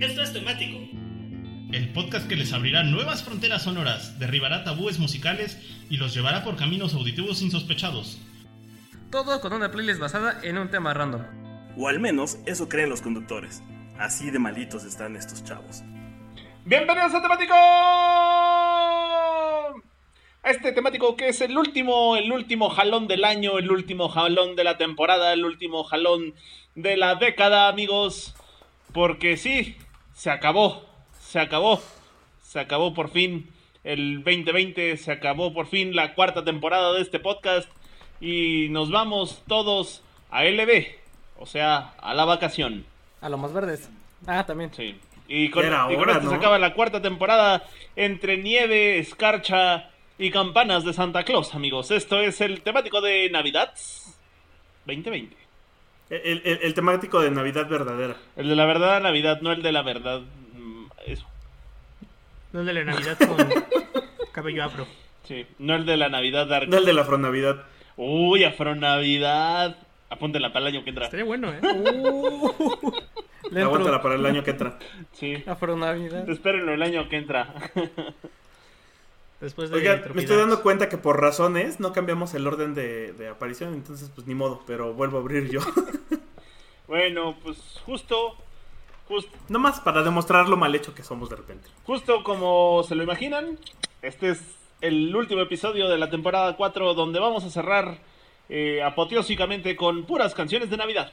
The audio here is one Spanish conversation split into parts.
Esto es temático. El podcast que les abrirá nuevas fronteras sonoras, derribará tabúes musicales y los llevará por caminos auditivos insospechados. Todo con una playlist basada en un tema random. O al menos eso creen los conductores. Así de malitos están estos chavos. Bienvenidos a Temático. A este temático que es el último, el último jalón del año, el último jalón de la temporada, el último jalón de la década, amigos. Porque sí, se acabó, se acabó, se acabó por fin el 2020, se acabó por fin la cuarta temporada de este podcast y nos vamos todos a LB, o sea, a la vacación. A lo más verdes. Ah, también. Sí. Y con, y con hora, esto se acaba la cuarta temporada entre nieve, escarcha y campanas de Santa Claus, amigos. Esto es el temático de Navidad 2020. El, el- el temático de Navidad verdadera. El de la verdad Navidad, no el de la verdad. mm, Eso. No el de la Navidad con cabello afro. Sí, no el de la Navidad dark. No el de la Afronavidad. Uy, Afronavidad. Apúntenla para el año que entra. Estaría bueno, ¿eh? Aguántala entro. para el año que entra. Sí. Afro Navidad. Espérenlo el año que entra. Después de Oiga, me estoy dando cuenta que por razones no cambiamos el orden de, de aparición, entonces pues ni modo, pero vuelvo a abrir yo. bueno, pues justo. Justo. Nomás para demostrar lo mal hecho que somos de repente. Justo como se lo imaginan, este es el último episodio de la temporada 4 donde vamos a cerrar eh, apoteósicamente con puras canciones de Navidad.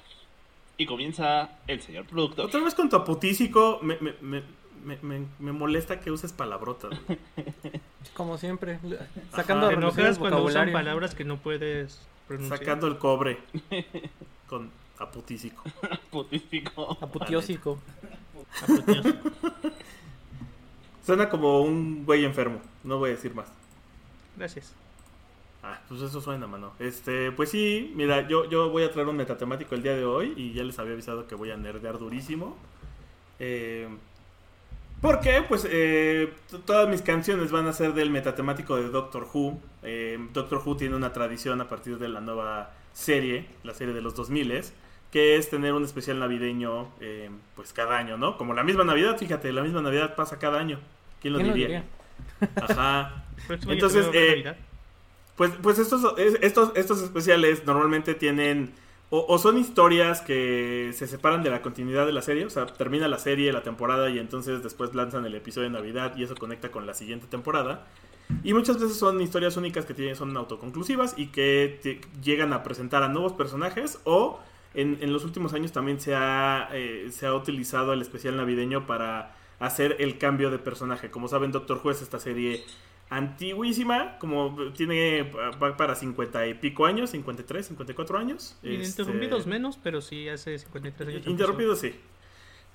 Y comienza el señor productor. Otra vez con tu me, me, me, me, me- me molesta que uses palabrotas. Como siempre. Sacando Te relucir enojas el cuando usan vocabulario. palabras que no puedes pronunciar. Sacando el cobre con aputísico. Putístico. Aputiósico. Apoteos. Suena como un güey enfermo, no voy a decir más. Gracias. Ah, pues eso suena, mano. Este, pues sí, mira, yo, yo voy a traer un metatemático el día de hoy y ya les había avisado que voy a nerdear durísimo. Eh, porque, pues, eh, todas mis canciones van a ser del metatemático de Doctor Who. Eh, Doctor Who tiene una tradición a partir de la nueva serie, la serie de los 2000 que es tener un especial navideño, eh, pues, cada año, ¿no? Como la misma Navidad, fíjate, la misma Navidad pasa cada año. ¿Quién lo ¿Quién lo diría? diría? Ajá. Entonces, eh. Pues, pues estos, es- estos, estos especiales normalmente tienen o, o son historias que se separan de la continuidad de la serie, o sea, termina la serie, la temporada y entonces después lanzan el episodio de Navidad y eso conecta con la siguiente temporada. Y muchas veces son historias únicas que tienen, son autoconclusivas y que llegan a presentar a nuevos personajes o en, en los últimos años también se ha, eh, se ha utilizado el especial navideño para hacer el cambio de personaje. Como saben, Doctor es esta serie antiguísima, como tiene para 50 y pico años, 53, 54 años. Y Este, Interrumpidos menos, pero sí hace 53 años. empezó. Interrumpido sí.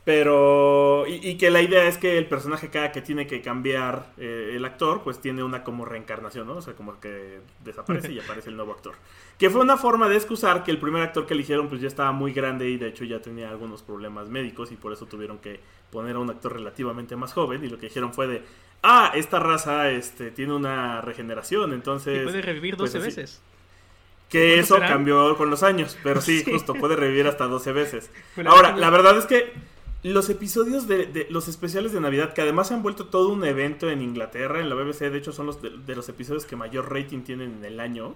Pero. Y, y que la idea es que el personaje, cada que tiene que cambiar eh, el actor, pues tiene una como reencarnación, ¿no? O sea, como que desaparece y aparece el nuevo actor. Que fue una forma de excusar que el primer actor que eligieron, pues ya estaba muy grande y de hecho ya tenía algunos problemas médicos y por eso tuvieron que poner a un actor relativamente más joven. Y lo que dijeron fue de. Ah, esta raza este, tiene una regeneración, entonces. Y puede revivir pues 12 así. veces. Que ¿Cuántos eso cambió con los años, pero sí, Sí. justo puede revivir hasta 12 veces. Ahora, ahora- la verdad es que los episodios de, de- los especiales de Navidad, que además se han vuelto todo un evento en Inglaterra, en la BBC, de hecho son los de, de los episodios que mayor rating tienen en el año.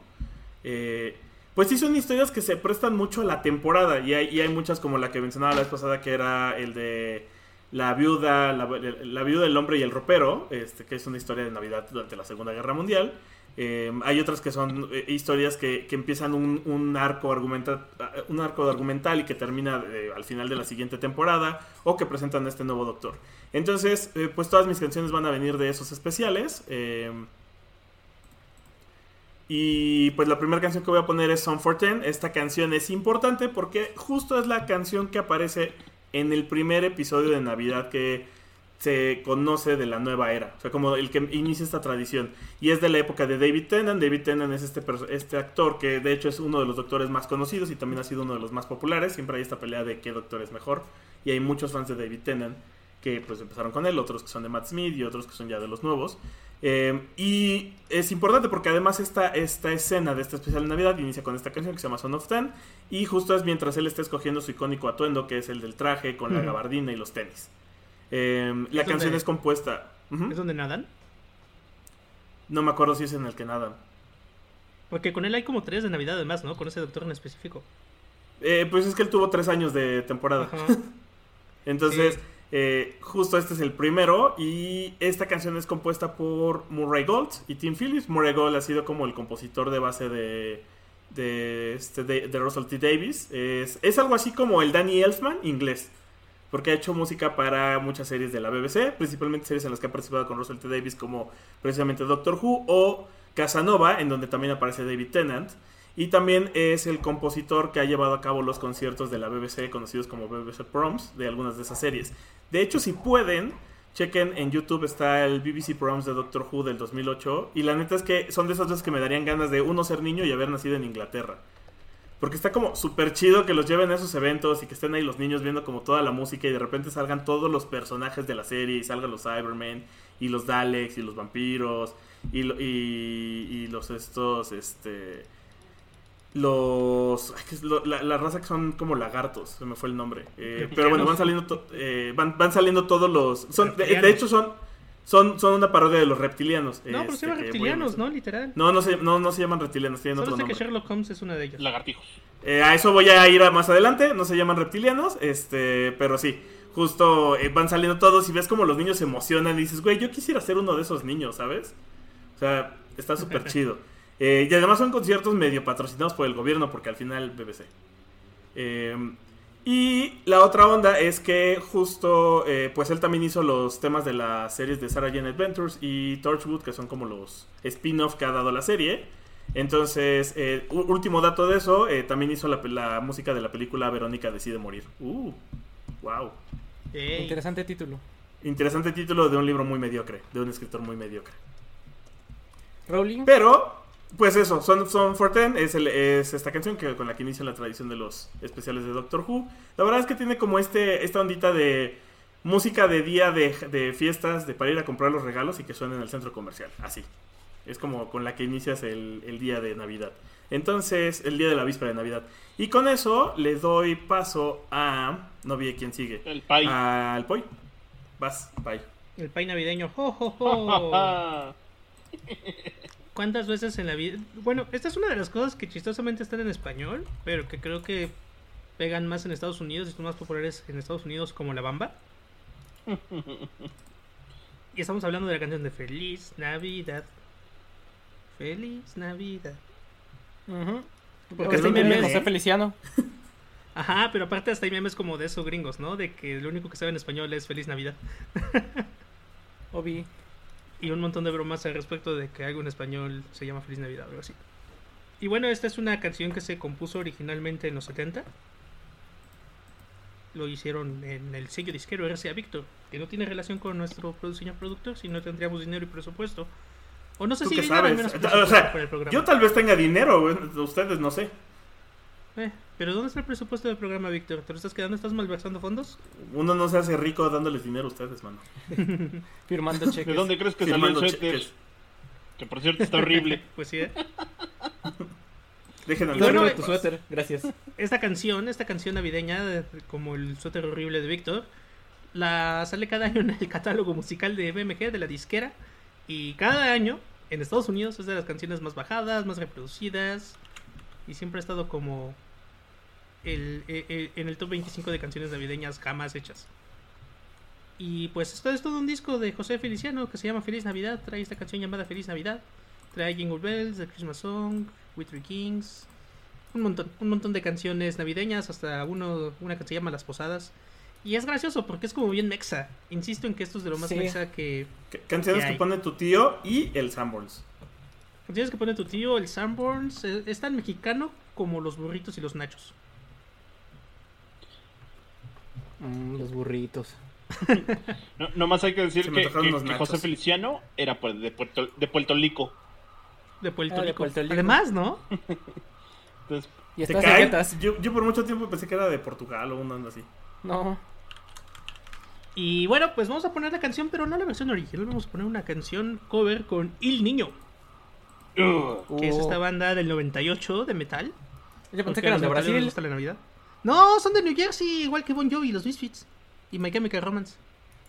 eh, pues sí son historias que se prestan mucho a la temporada y hay, y hay muchas como la que mencionaba la vez pasada que era el de la viuda, la, viuda del hombre y el ropero, este, que es una historia de Navidad durante la Segunda Guerra Mundial. Eh, hay otras que son eh, historias que, que empiezan un, arco argumenta, un arco argumental y que termina eh, al final de la siguiente temporada o que presentan a este nuevo doctor. Entonces, eh, pues todas mis canciones van a venir de esos especiales. eh, y pues la primera canción que voy a poner es Song for Ten. Esta canción es importante porque justo es la canción que aparece en el primer episodio de Navidad que se conoce de la nueva era. O sea, como el que inicia esta tradición. Y es de la época de David Tennant. David Tennant es este, este actor que de hecho es uno de los doctores más conocidos y también ha sido uno de los más populares. Siempre hay esta pelea de qué doctor es mejor. Y hay muchos fans de David Tennant que pues empezaron con él, otros que son de Matt Smith y otros que son ya de los nuevos. Eh, y es importante porque además esta, esta escena de esta especial de Navidad inicia con esta canción que se llama Son of Ten. Y justo es mientras él está escogiendo su icónico atuendo, que es el del traje con la gabardina y los tenis. Eh, la ¿Es canción donde- es compuesta. ¿Es donde nadan? No me acuerdo si es en el que nadan. Porque con él hay como tres de Navidad además, ¿no? Con ese doctor en específico. Eh, pues es que él tuvo tres años de temporada. Entonces, Sí. Eh, justo este es el primero. Y esta canción es compuesta por Murray Gold y Tim Phillips. Murray Gold ha sido como el compositor de base de, de, este, de, Russell T. Davis. Es, es algo así como el Danny Elfman inglés. Porque ha hecho música para muchas series de la BBC, principalmente series en las que ha participado con Russell T. Davis, como precisamente Doctor Who o Casanova, en donde también aparece David Tennant. Y también es el compositor que ha llevado a cabo los conciertos de la BBC, conocidos como BBC Proms, de algunas de esas series. De hecho, si pueden, chequen en YouTube, está el BBC Proms de Doctor Who del 2008. Y la neta es que son de esas veces que me darían ganas de uno ser niño y haber nacido en Inglaterra. Porque está como súper chido que los lleven a esos eventos y que estén ahí los niños viendo como toda la música y de repente salgan todos los personajes de la serie y salgan los Cybermen y los Daleks y los vampiros y, y los estos, este... Los... que lo- la, la raza que son como lagartos, se me fue el nombre. Eh, pero bueno, van saliendo, to- eh, van, van saliendo todos los... Son, de, de hecho son, son, son una parodia de los reptilianos. No, pero se este, llaman que reptilianos. ¿no? Literal. No, no se, no, no se llaman reptilianos, tienen Solo otro sé que nombre. Sherlock Holmes es una de ellos. Lagartijos. Eh, a eso voy a ir a más adelante, no se llaman reptilianos, este, pero sí, justo eh, van saliendo todos y ves como los niños se emocionan y dices, güey, yo quisiera ser uno de esos niños, ¿sabes? O sea, está súper chido. Eh, y además son conciertos medio patrocinados por el gobierno, porque al final BBC. Eh, y la otra onda es que justo, eh, pues él también hizo los temas de las series de Sarah Jane Adventures y Torchwood, que son como los spin-off que ha dado la serie. Entonces, eh, último dato de eso, eh, también hizo la, música de la película Verónica decide morir. Uh, wow. Interesante título. Interesante título de un libro muy mediocre, de un escritor muy mediocre. Rowling. Pero, pues eso, Son, son for Ten es, el- es esta canción que, con la que inicia la tradición de los especiales de Doctor Who. La verdad es que tiene como este esta ondita de música de día de, de fiestas, de para ir a comprar los regalos y que suene en el centro comercial. Así. Es como con la que inicias el, el día de Navidad. Entonces, el día de la víspera de Navidad. Y con eso le doy paso a... No vi quién sigue. El Pai. Al Poi. Vas, Pai. El pay navideño. ¡Jo, jo, jo! ¿Cuántas veces en la vida? Bueno, esta es una de las cosas que chistosamente están en español, pero que creo que pegan más en Estados Unidos y son más populares en Estados Unidos como La Bamba. Y estamos hablando de la canción de Feliz Navidad. Feliz Navidad. Ujú. Porque hasta hay memes, José ¿eh? Feliciano. Ajá, pero aparte hasta hay memes como de eso gringos, ¿no? De que lo único que sabe en español es Feliz Navidad. Obi. Y un montón de bromas al respecto de que algo en español se llama Feliz Navidad o algo así. Y bueno, esta es una canción que se compuso originalmente en los 70. Lo hicieron en el sello disquero RCA Victor, que no tiene relación con nuestro señor productor, si no tendríamos dinero y presupuesto. O no sé ¿Tú si dinero, al menos O presupuesto sea, para el programa. yo tal vez tenga dinero, ustedes no sé. Eh, pero ¿dónde está el presupuesto del programa, Víctor? ¿Te lo estás quedando? ¿Estás malversando fondos? Uno no se hace rico dándoles dinero a ustedes, mano. Firmando cheques. ¿De dónde crees que salió el Firmando suéter? cheques. Que por cierto está horrible. Pues sí, ¿eh? Dejen al bueno, de tu suéter. Gracias. esta canción, esta canción navideña, de- como el suéter horrible de Víctor, la sale cada año en el catálogo musical de BMG, de la disquera. Y cada año, en Estados Unidos, es de las canciones más bajadas, más reproducidas. Y siempre ha estado como el, e- e- en el top 25 de canciones navideñas jamás hechas. Y pues esto es todo un disco de José Feliciano que se llama Feliz Navidad. Trae esta canción llamada Feliz Navidad. Trae Jingle Bells, The Christmas Song, We Three Kings. Un montón, un montón de canciones navideñas, hasta uno, una que se llama Las Posadas. Y es gracioso porque es como bien mexa. Insisto en que esto es de lo más Sí. mexa que... C- Canciones ¿Qué que hay? pone tu tío y el Sanborns. Canciones que pone tu tío, el Sanborns, eh, es tan mexicano como los burritos y los nachos. Mm, los burritos. No, nomás hay que decir que. José Feliciano era pues, de Puerto, de Puerto Rico. De Puerto Ah, de Rico. Puerto Rico. Además, ¿no? Entonces, Y ¿Te estás cae? Yo, yo por mucho tiempo pensé que era de Portugal o una onda así. No. Y bueno, pues vamos a poner la canción, pero no la versión original. Vamos a poner una canción cover con Il Niño, que es Oh. esta banda del 98 de metal. Yo pensé que eran de Brasil. gusta la Navidad. No, son de New Jersey, igual que Bon Jovi, los Misfits. Y My Chemical Romance.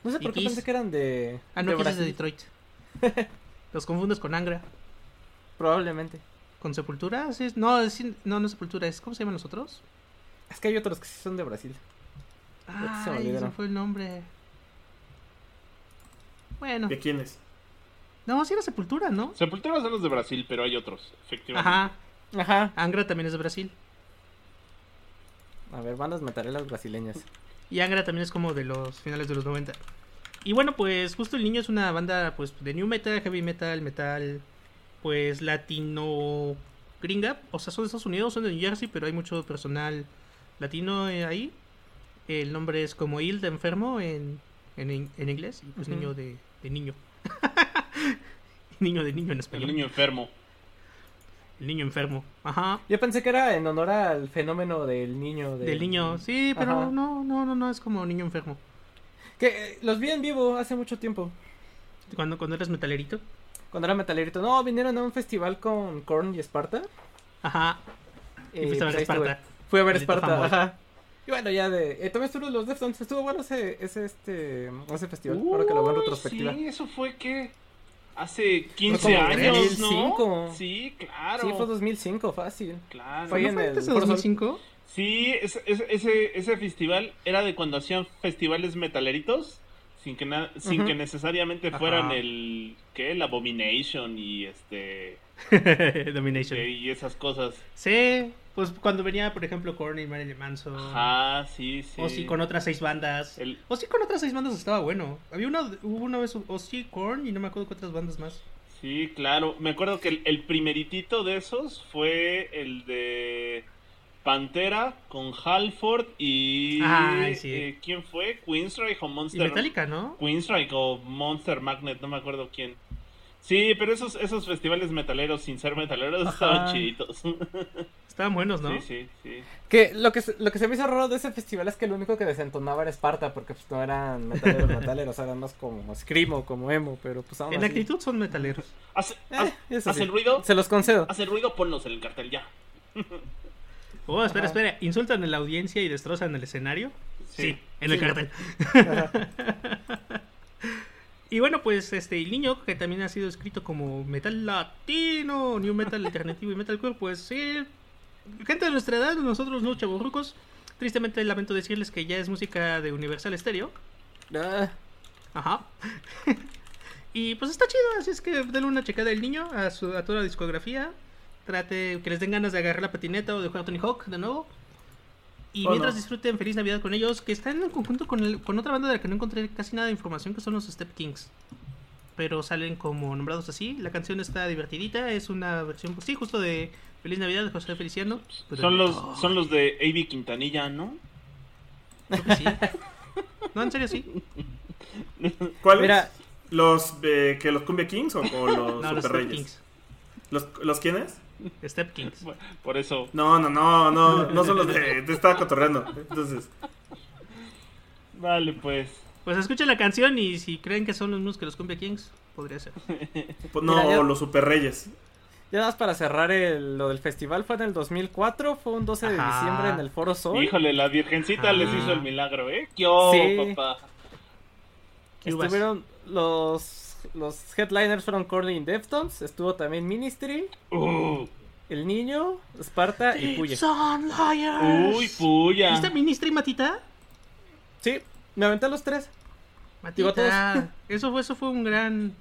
No sé por qué pensé que eran de. Ah, no, de Kiss es de. Detroit. Los confundes con Angra. Probablemente. ¿Con Sepultura? Sí, no, es- no, no es Sepultura, es ¿cómo se llaman los otros? Es que hay otros que sí son de Brasil. Ahorita se me fue el nombre. Bueno, ¿De quién es? No, sí era Sepultura, ¿no? Sepultura son los de Brasil, pero hay otros, efectivamente. Ajá, Ajá. Angra también es de Brasil. A ver, bandas metaleras brasileñas. Y Angra también es como de los finales de los 90. Y bueno, pues justo el niño es una banda pues de new metal, heavy metal, metal, pues latino gringa. O sea, son de Estados Unidos, son de New Jersey, pero hay mucho personal latino eh, ahí. El nombre es como Il de enfermo en, en, en inglés y pues niño de, de niño. niño de niño en El español. niño enfermo. El niño enfermo. Ajá. Yo pensé que era en honor al fenómeno del niño. Del niño, sí, pero Ajá. no, no, no, no, es como niño enfermo. Que eh, los vi en vivo hace mucho tiempo. Cuando, cuando eres metalerito. Cuando era metalerito. No, vinieron a un festival con Korn y Esparta. Ajá. Y Eh, fuiste a ver pues. Esparta. Fui a ver Esparta, ajá. Y bueno, ya de. Eh, también estuvo los Deftones. Estuvo bueno ese, ese, este, ese festival. ahora que lo veo en Uy, retrospectiva. Sí, eso fue que hace 15 como años, 2005. ¿no? Sí, claro. Sí, fue 2005, fácil. Claro. Fue ¿No en fue el antes de Foro Sol. 2005? Sí, ese, ese, ese, ese festival era de cuando hacían festivales metaleritos sin que na- sin que necesariamente Ajá. fueran el ¿qué? el Abomination y este Domination. y esas cosas. Sí, pues cuando venía, por ejemplo, Korn y Marilyn Manson. Ajá, sí, sí. O sí, con otras seis bandas. El- O sí, con otras seis bandas estaba bueno. Había una, hubo una vez, o sí, Korn y no me acuerdo qué otras bandas más. Sí, claro. Me acuerdo que el, el primeritito de esos fue el de Pantera con Halford y Ay, sí. eh, ¿quién fue? Queenstrike o Y Monster Metallica, ¿no? Queenstrike o Monster Magnet, no me acuerdo quién. Sí, pero esos, esos festivales metaleros sin ser metaleros Ajá. estaban chiditos. Estaban buenos, ¿no? Sí, sí, sí. Que lo que, se- lo que se me hizo raro de ese festival es que lo único que desentonaba era Esparta, porque pues no eran metaleros metaleros, eran más como Screamo, como emo, pero pues aún En así. actitud son metaleros. Hace, Eh, hace- eso hace sí. el ruido, Se los concedo. hace el ruido, ponlos en el cartel ya. Oh, espera, Ajá. espera. ¿Insultan en la audiencia y destrozan el escenario? Sí, en el Sí. cartel. Y bueno, pues este, el niño, que también ha sido escrito como metal latino, new metal alternativo y metalcore, pues sí. Gente de nuestra edad, nosotros no chavorrucos. Tristemente lamento decirles que ya es música de Universal Stereo. Ah, Ajá. y pues está chido, así es que denle una checada al niño a, su, a toda la discografía. Trate que les den ganas de agarrar la patineta o de jugar Tony Hawk de nuevo. Y Oh, mientras no. disfruten Feliz Navidad con ellos, que están en conjunto con, el- con otra banda de la que no encontré casi nada de información, que son los Step Kings. Pero salen como nombrados así. La canción está divertidita, es una versión, pues sí, justo de Feliz Navidad de José Feliciano. Pero- Son los, son los de A.B. Quintanilla, ¿no? Creo que sí. No, en serio sí. ¿Cuáles? Mira, ¿Los eh, que los Cumbia Kings o, o los No, los Super Step Reyes? Kings. ¿Los, ¿Los quiénes? Step Kings. Por eso. No, no, no, no, no son los de. Te estaba cotorreando. Entonces, Vale, pues. Pues escuchen la canción y si creen que son los mismos que los Cumbia Kings, podría ser. pues no, Mira, ya- los Super Reyes. ya nada más para cerrar el- lo del festival, fue en el 2004, fue un 12 de Ajá. diciembre en el Foro Sol. Híjole, la Virgencita les hizo el milagro, ¿eh? ¿Qué oh, Sí. papá? Estuvieron los, los headliners fueron Corny y Deftones, estuvo también Ministry, Uh, El Niño, Esparta y Puya. Son liars. uy, puya. ¿Viste Ministry, Matita? Sí, me aventé los tres. Matita. Eso fue, eso fue un gran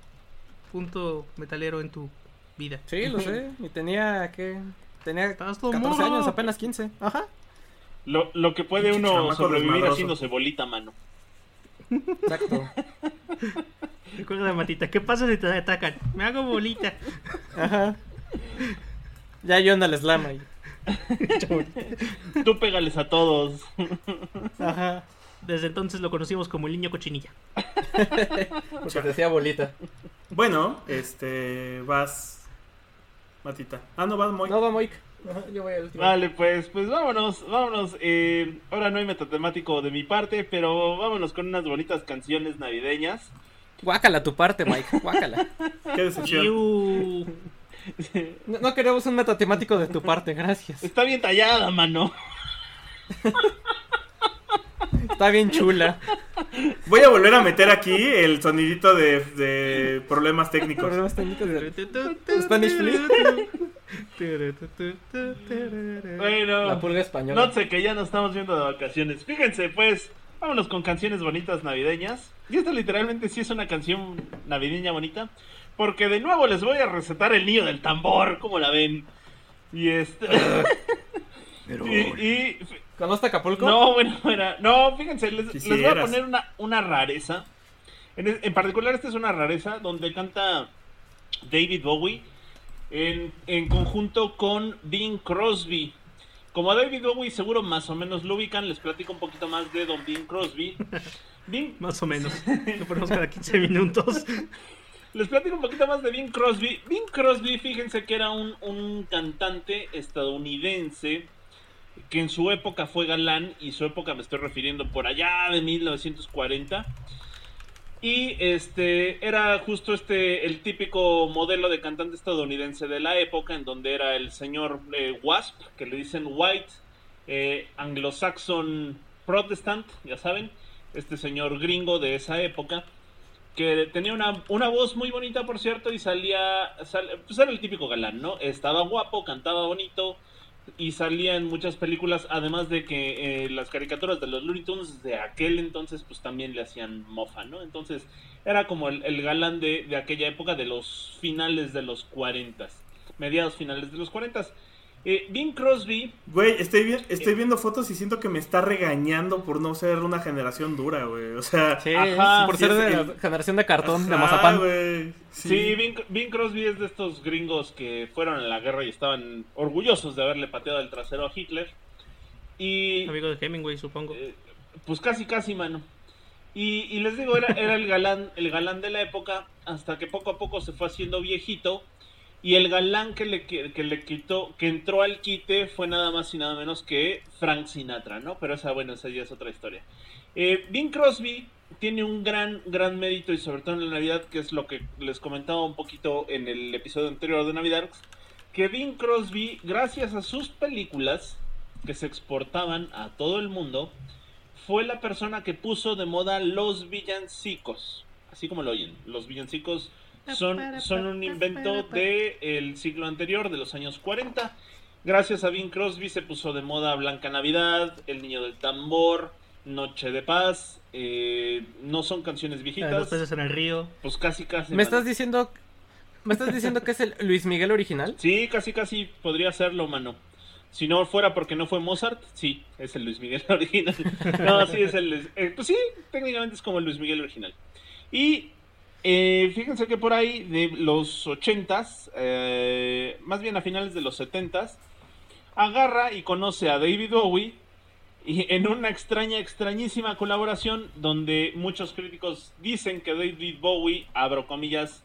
punto metalero en tu vida. Sí, lo sé. Y tenía que. Tenía Estabas todo 14 morro. años, apenas 15. Ajá. Lo, lo que puede uno sobrevivir haciéndose bolita, mano. Exacto. Recuerda, Matita, ¿qué pasa si te atacan? Me hago bolita. Ajá. Ya yo ando al slam ahí. Tú pégales a todos. Ajá. Desde entonces lo conocimos como el niño cochinilla. Porque decía bolita. Bueno, este. Vas. Matita. Ah, no, vas muy. No, va Moik. Ajá, yo voy al último. Vale, pues, pues vámonos, vámonos. Eh, ahora no hay metatemático de mi parte, pero vámonos con unas bonitas canciones navideñas. Guácala tu parte, Mike. Guácala. Qué decepción. No, no queremos un metatemático de tu parte, gracias. Está bien tallada, mano. Está bien chula. Voy a volver a meter aquí el sonidito de, de problemas técnicos. Problemas técnicos de Spanish Flea. Bueno, La pulga española. no sé que ya nos estamos viendo de vacaciones. Fíjense, pues, vámonos con canciones bonitas navideñas. Y esta literalmente sí es una canción navideña bonita. Porque de nuevo les voy a recetar el niño del tambor, como la ven. Y este. y, y- ¿Conoce Acapulco? No, bueno, era- no, fíjense, les, les voy a poner una, una rareza. En, en particular, esta es una rareza donde canta David Bowie en, en conjunto con Bing Crosby. Como a David Bowie seguro más o menos lo ubican, les platico un poquito más de Don Bing Crosby. Bing, Más o menos. Lo ponemos cada 15 minutos. Les platico un poquito más de Bing Crosby. Bing Crosby, fíjense que era un, un cantante estadounidense que en su época fue galán, y su época me estoy refiriendo por allá de 1940. Y este era justo este el típico modelo de cantante estadounidense de la época, en donde era el señor eh, Wasp, que le dicen White, eh, anglo-saxon protestant, ya saben, este señor gringo de esa época que tenía una, una voz muy bonita, por cierto, y salía, sal- pues era el típico galán, ¿no? Estaba guapo, cantaba bonito, y salía en muchas películas, además de que eh, las caricaturas de los Looney Tunes de aquel entonces, pues también le hacían mofa, ¿no? Entonces, era como el, el galán de, de aquella época, de los finales de los 40, mediados finales de los 40. Eh, Bing Crosby, Güey, estoy, vi- estoy viendo fotos y siento que me está regañando por no ser una generación dura, güey. O sea, Sí, Ajá, por sí ser es de el- la generación de cartón, de ajá, mazapán. güey. Sí, Bing, Bing Crosby es de estos gringos que fueron a la guerra y estaban orgullosos de haberle pateado el trasero a Hitler. Y Amigo de Hemingway, supongo. eh, pues casi casi, mano. Y, y les digo, era, era el galán, el galán de la época, hasta que poco a poco se fue haciendo viejito. Y el galán que le, que, le quitó, que entró al quite fue nada más y nada menos que Frank Sinatra, ¿no? Pero esa, bueno, esa ya es otra historia. Eh, Bing Crosby tiene un gran, gran mérito y sobre todo en la Navidad, que es lo que les comentaba un poquito en el episodio anterior de Navidad, que Bing Crosby, gracias a sus películas que se exportaban a todo el mundo, fue la persona que puso de moda los villancicos. Así como lo oyen, los villancicos son, son un invento del siglo anterior, de los años 40. Gracias a Bing Crosby se puso de moda Blanca Navidad, El Niño del Tambor, Noche de Paz. eh, no son canciones de viejitas, Los peces en el río. pues casi casi. ¿Me estás diciendo me estás diciendo que es el Luis Miguel original? Sí, casi casi podría serlo, mano. Si no fuera porque no fue Mozart, sí, es el Luis Miguel original. No, sí, es el... eh, pues sí, técnicamente es como el Luis Miguel original. Y eh, fíjense que por ahí, de los ochentas, eh, más bien a finales de los setentas, agarra y conoce a David Bowie y en una extraña, extrañísima colaboración donde muchos críticos dicen que David Bowie, abro comillas,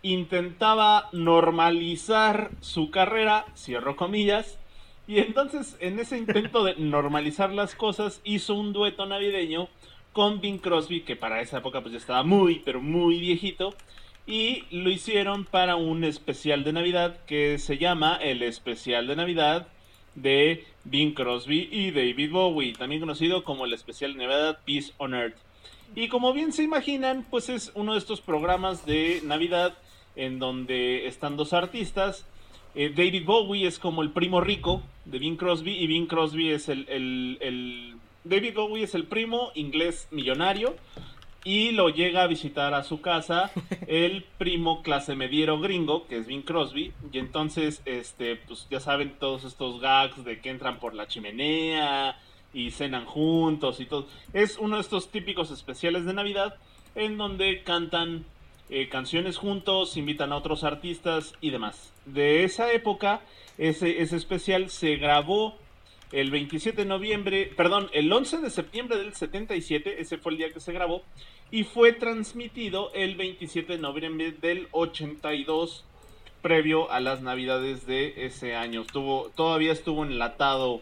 intentaba normalizar su carrera, cierro comillas, y entonces en ese intento de normalizar las cosas hizo un dueto navideño con Bing Crosby, que para esa época pues ya estaba muy, pero muy viejito, y lo hicieron para un especial de Navidad que se llama el especial de Navidad de Bing Crosby y David Bowie, también conocido como el especial de Navidad Peace on Earth. Y como bien se imaginan, pues es uno de estos programas de Navidad en donde están dos artistas. Eh, David Bowie es como el primo rico de Bing Crosby y Bing Crosby es el, el- el- David Bowie es el primo inglés millonario y lo llega a visitar a su casa el primo clase mediero gringo que es Bing Crosby y entonces este pues ya saben todos estos gags de que entran por la chimenea y cenan juntos y todo es uno de estos típicos especiales de Navidad en donde cantan eh, canciones juntos, invitan a otros artistas y demás. De esa época, ese, ese especial se grabó el 27 de noviembre, perdón, el 11 de septiembre del 77, ese fue el día que se grabó, y fue transmitido el 27 de noviembre del 82, previo a las navidades de ese año. Estuvo, todavía estuvo enlatado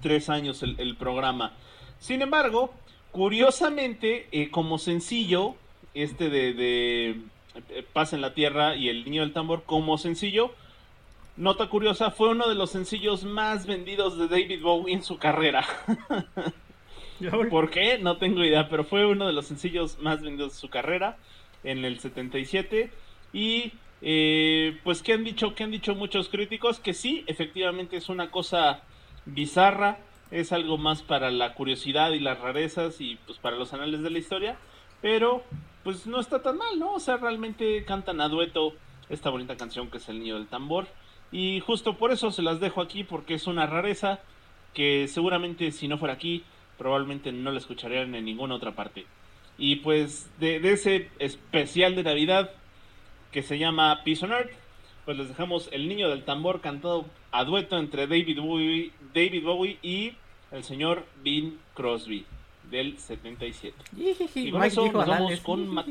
tres años el, el programa. Sin embargo, curiosamente, eh, como sencillo, este de, de eh, Paz en la Tierra y El Niño del Tambor, como sencillo, nota curiosa, fue uno de los sencillos más vendidos de David Bowie en su carrera. ¿Por qué? No tengo idea, pero fue uno de los sencillos más vendidos de su carrera en el 77. Y eh, pues que han dicho, que han dicho muchos críticos que sí, efectivamente es una cosa bizarra, es algo más para la curiosidad y las rarezas y pues para los anales de la historia, pero pues no está tan mal, ¿no? O sea, realmente cantan a dueto esta bonita canción que es El Niño del Tambor. Y justo por eso se las dejo aquí porque es una rareza que seguramente si no fuera aquí probablemente no la escucharían en ninguna otra parte. Y pues de, de ese especial de Navidad que se llama Peace on Earth, pues les dejamos El Niño del Tambor cantado a dueto entre David Bowie, David Bowie y el señor Bing Crosby del 77. Y con Mike eso nos vamos con Mata.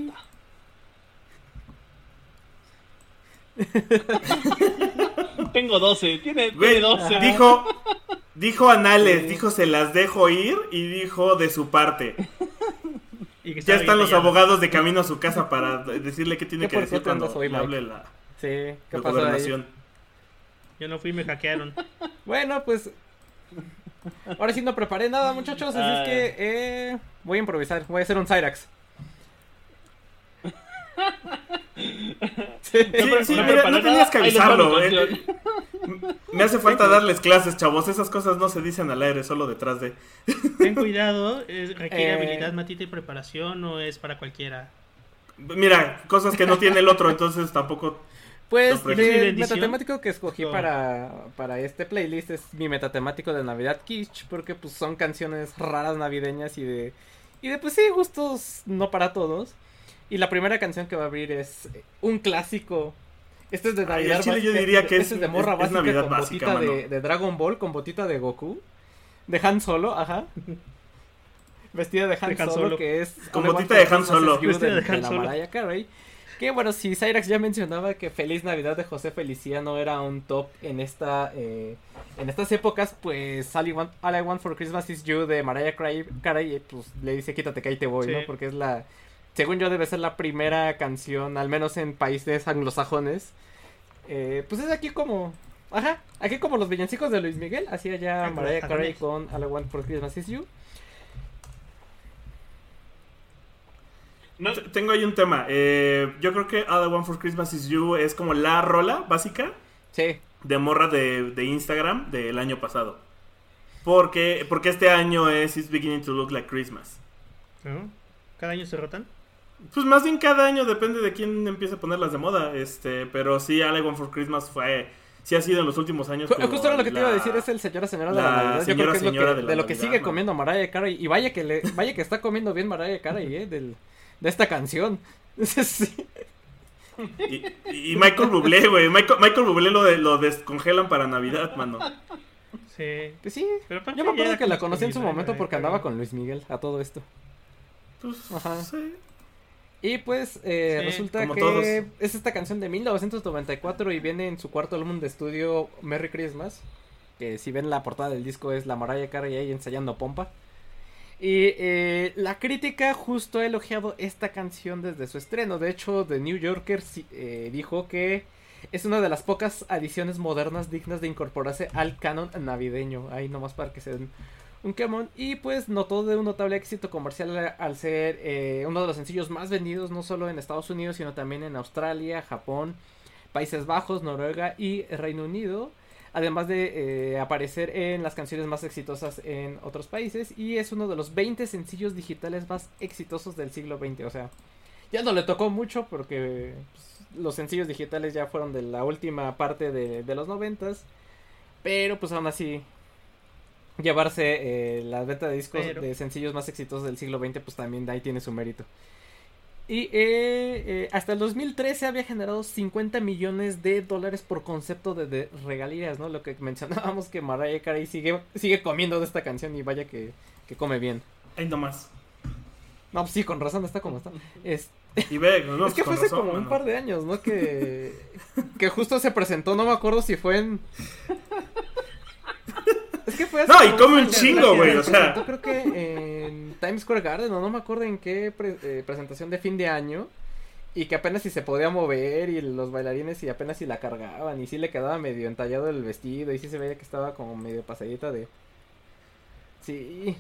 Tengo 12, tiene, tiene 12. dijo, dijo anales, Sí. dijo se las dejo ir y dijo de su parte. Y que Ya están los abogados de camino a su casa para decirle qué tiene ¿Qué que decir cuando le hable la, Sí, ¿qué la pasó ahí? gobernación. Yo no fui, me hackearon. Bueno, pues. Ahora sí no preparé nada, muchachos. Así es Ah. que eh, voy a improvisar. Voy a hacer un Cyrax. Sí, pre- sí, no tenías que avisarlo. eh. Me hace falta darles clases, chavos. Esas cosas no se dicen al aire, solo detrás de. Ten cuidado, es- requiere Eh. habilidad, matita y preparación, no es para cualquiera. Mira, cosas que no tiene el otro, entonces tampoco. Pues No, pero- ¿Es mi el metatemático que escogí Oh. para, para este playlist es mi metatemático de Navidad Kitsch, porque pues son canciones raras navideñas y de y de pues sí, gustos no para todos. Y la primera canción que va a abrir es un clásico. Este es de Ay, Navidad. al chile básica- yo diría que este es- de morra es- es básica Navidad con básica, botita de, Dragon Ball, con botita de Goku. De Han Solo, ajá. Vestida de Han, De Han Solo, Solo. que es Con botita de Han Solo. Vestida de, de Han de la Solo. Mariah Carey. Que bueno, si Cyrax ya mencionaba que Feliz Navidad de José Feliciano era un top en esta eh, en estas épocas, pues All I, Want, All I Want for Christmas is You de Mariah Carey, eh, pues le dice quítate que ahí te voy, Sí. ¿no? Porque es la, según yo debe ser la primera canción, al menos en países anglosajones. Eh, pues es aquí como, ajá, aquí como los villancicos de Luis Miguel, así allá Mariah Carey con All I Want for Christmas is You. No, Tengo ahí un tema. Eh, yo creo que All I Want for Christmas is You es como la rola básica Sí, de morra de, de Instagram del año pasado. Porque, porque este año es It's Beginning to Look Like Christmas. Cada año se rotan. Pues más bien cada año depende de quién empiece a ponerlas de moda. Este, pero sí, All I Want for Christmas fue. Sí ha sido en los últimos años. Como Justo era lo que te iba a decir, es el señora señora de la, Navidad. Yo señora, creo que es lo señora que, de de, la lo que sigue man. comiendo Mariah Carey. Y vaya que le, vaya que está comiendo bien Mariah Carey, eh, del, de esta canción. Sí. Y, y Michael Bublé, güey. Michael, Michael Bublé lo, de- lo descongelan para Navidad, mano. Sí. Pues sí. Pero Yo me acuerdo que la conocí en su momento porque andaba con Luis Miguel a todo esto. Pues, Ajá. sí. Y pues eh, Sí, resulta que todos. es esta canción de 1994 y viene en su cuarto álbum de estudio Merry Christmas. Que si ven la portada del disco es la Mariah Carey ahí ensayando pompa. Y eh, la crítica justo ha elogiado esta canción desde su estreno. De hecho, The New Yorker eh, dijo que es una de las pocas adiciones modernas dignas de incorporarse al canon navideño. Ahí nomás para que se den un quemón. Y pues notó de un notable éxito comercial al- al ser eh, uno de los sencillos más vendidos no solo en Estados Unidos, sino también en Australia, Japón, Países Bajos, Noruega y Reino Unido. Además de eh, aparecer en las canciones más exitosas en otros países. Y es uno de los 20 sencillos digitales más exitosos del siglo XX. O sea, ya no le tocó mucho porque pues, los sencillos digitales ya fueron de la última parte de, de los noventas. Pero pues aún así, llevarse eh, la venta de discos Pero- de sencillos más exitosos del siglo XX, pues también de ahí tiene su mérito. Y eh, eh, hasta el 2013 había generado 50 millones de dólares por concepto de, de regalías, ¿no? Lo que mencionábamos que Mariah Carey sigue, sigue comiendo de esta canción y vaya que, que come bien. Ahí nomás. No, pues sí, con razón está como está. Es, Y ve, no, es que fue hace razón, como un par de años, ¿no? Que, que justo se presentó, no me acuerdo si fue en... Es que fue No, y como come un chingo, güey, o sea. presentó, creo que en Times Square Garden, o no me acuerdo en qué pre- eh, presentación de fin de año. Y que apenas si se podía mover y los bailarines y apenas si la cargaban y sí le quedaba medio entallado el vestido y sí se veía que estaba como medio pasadita de... Sí.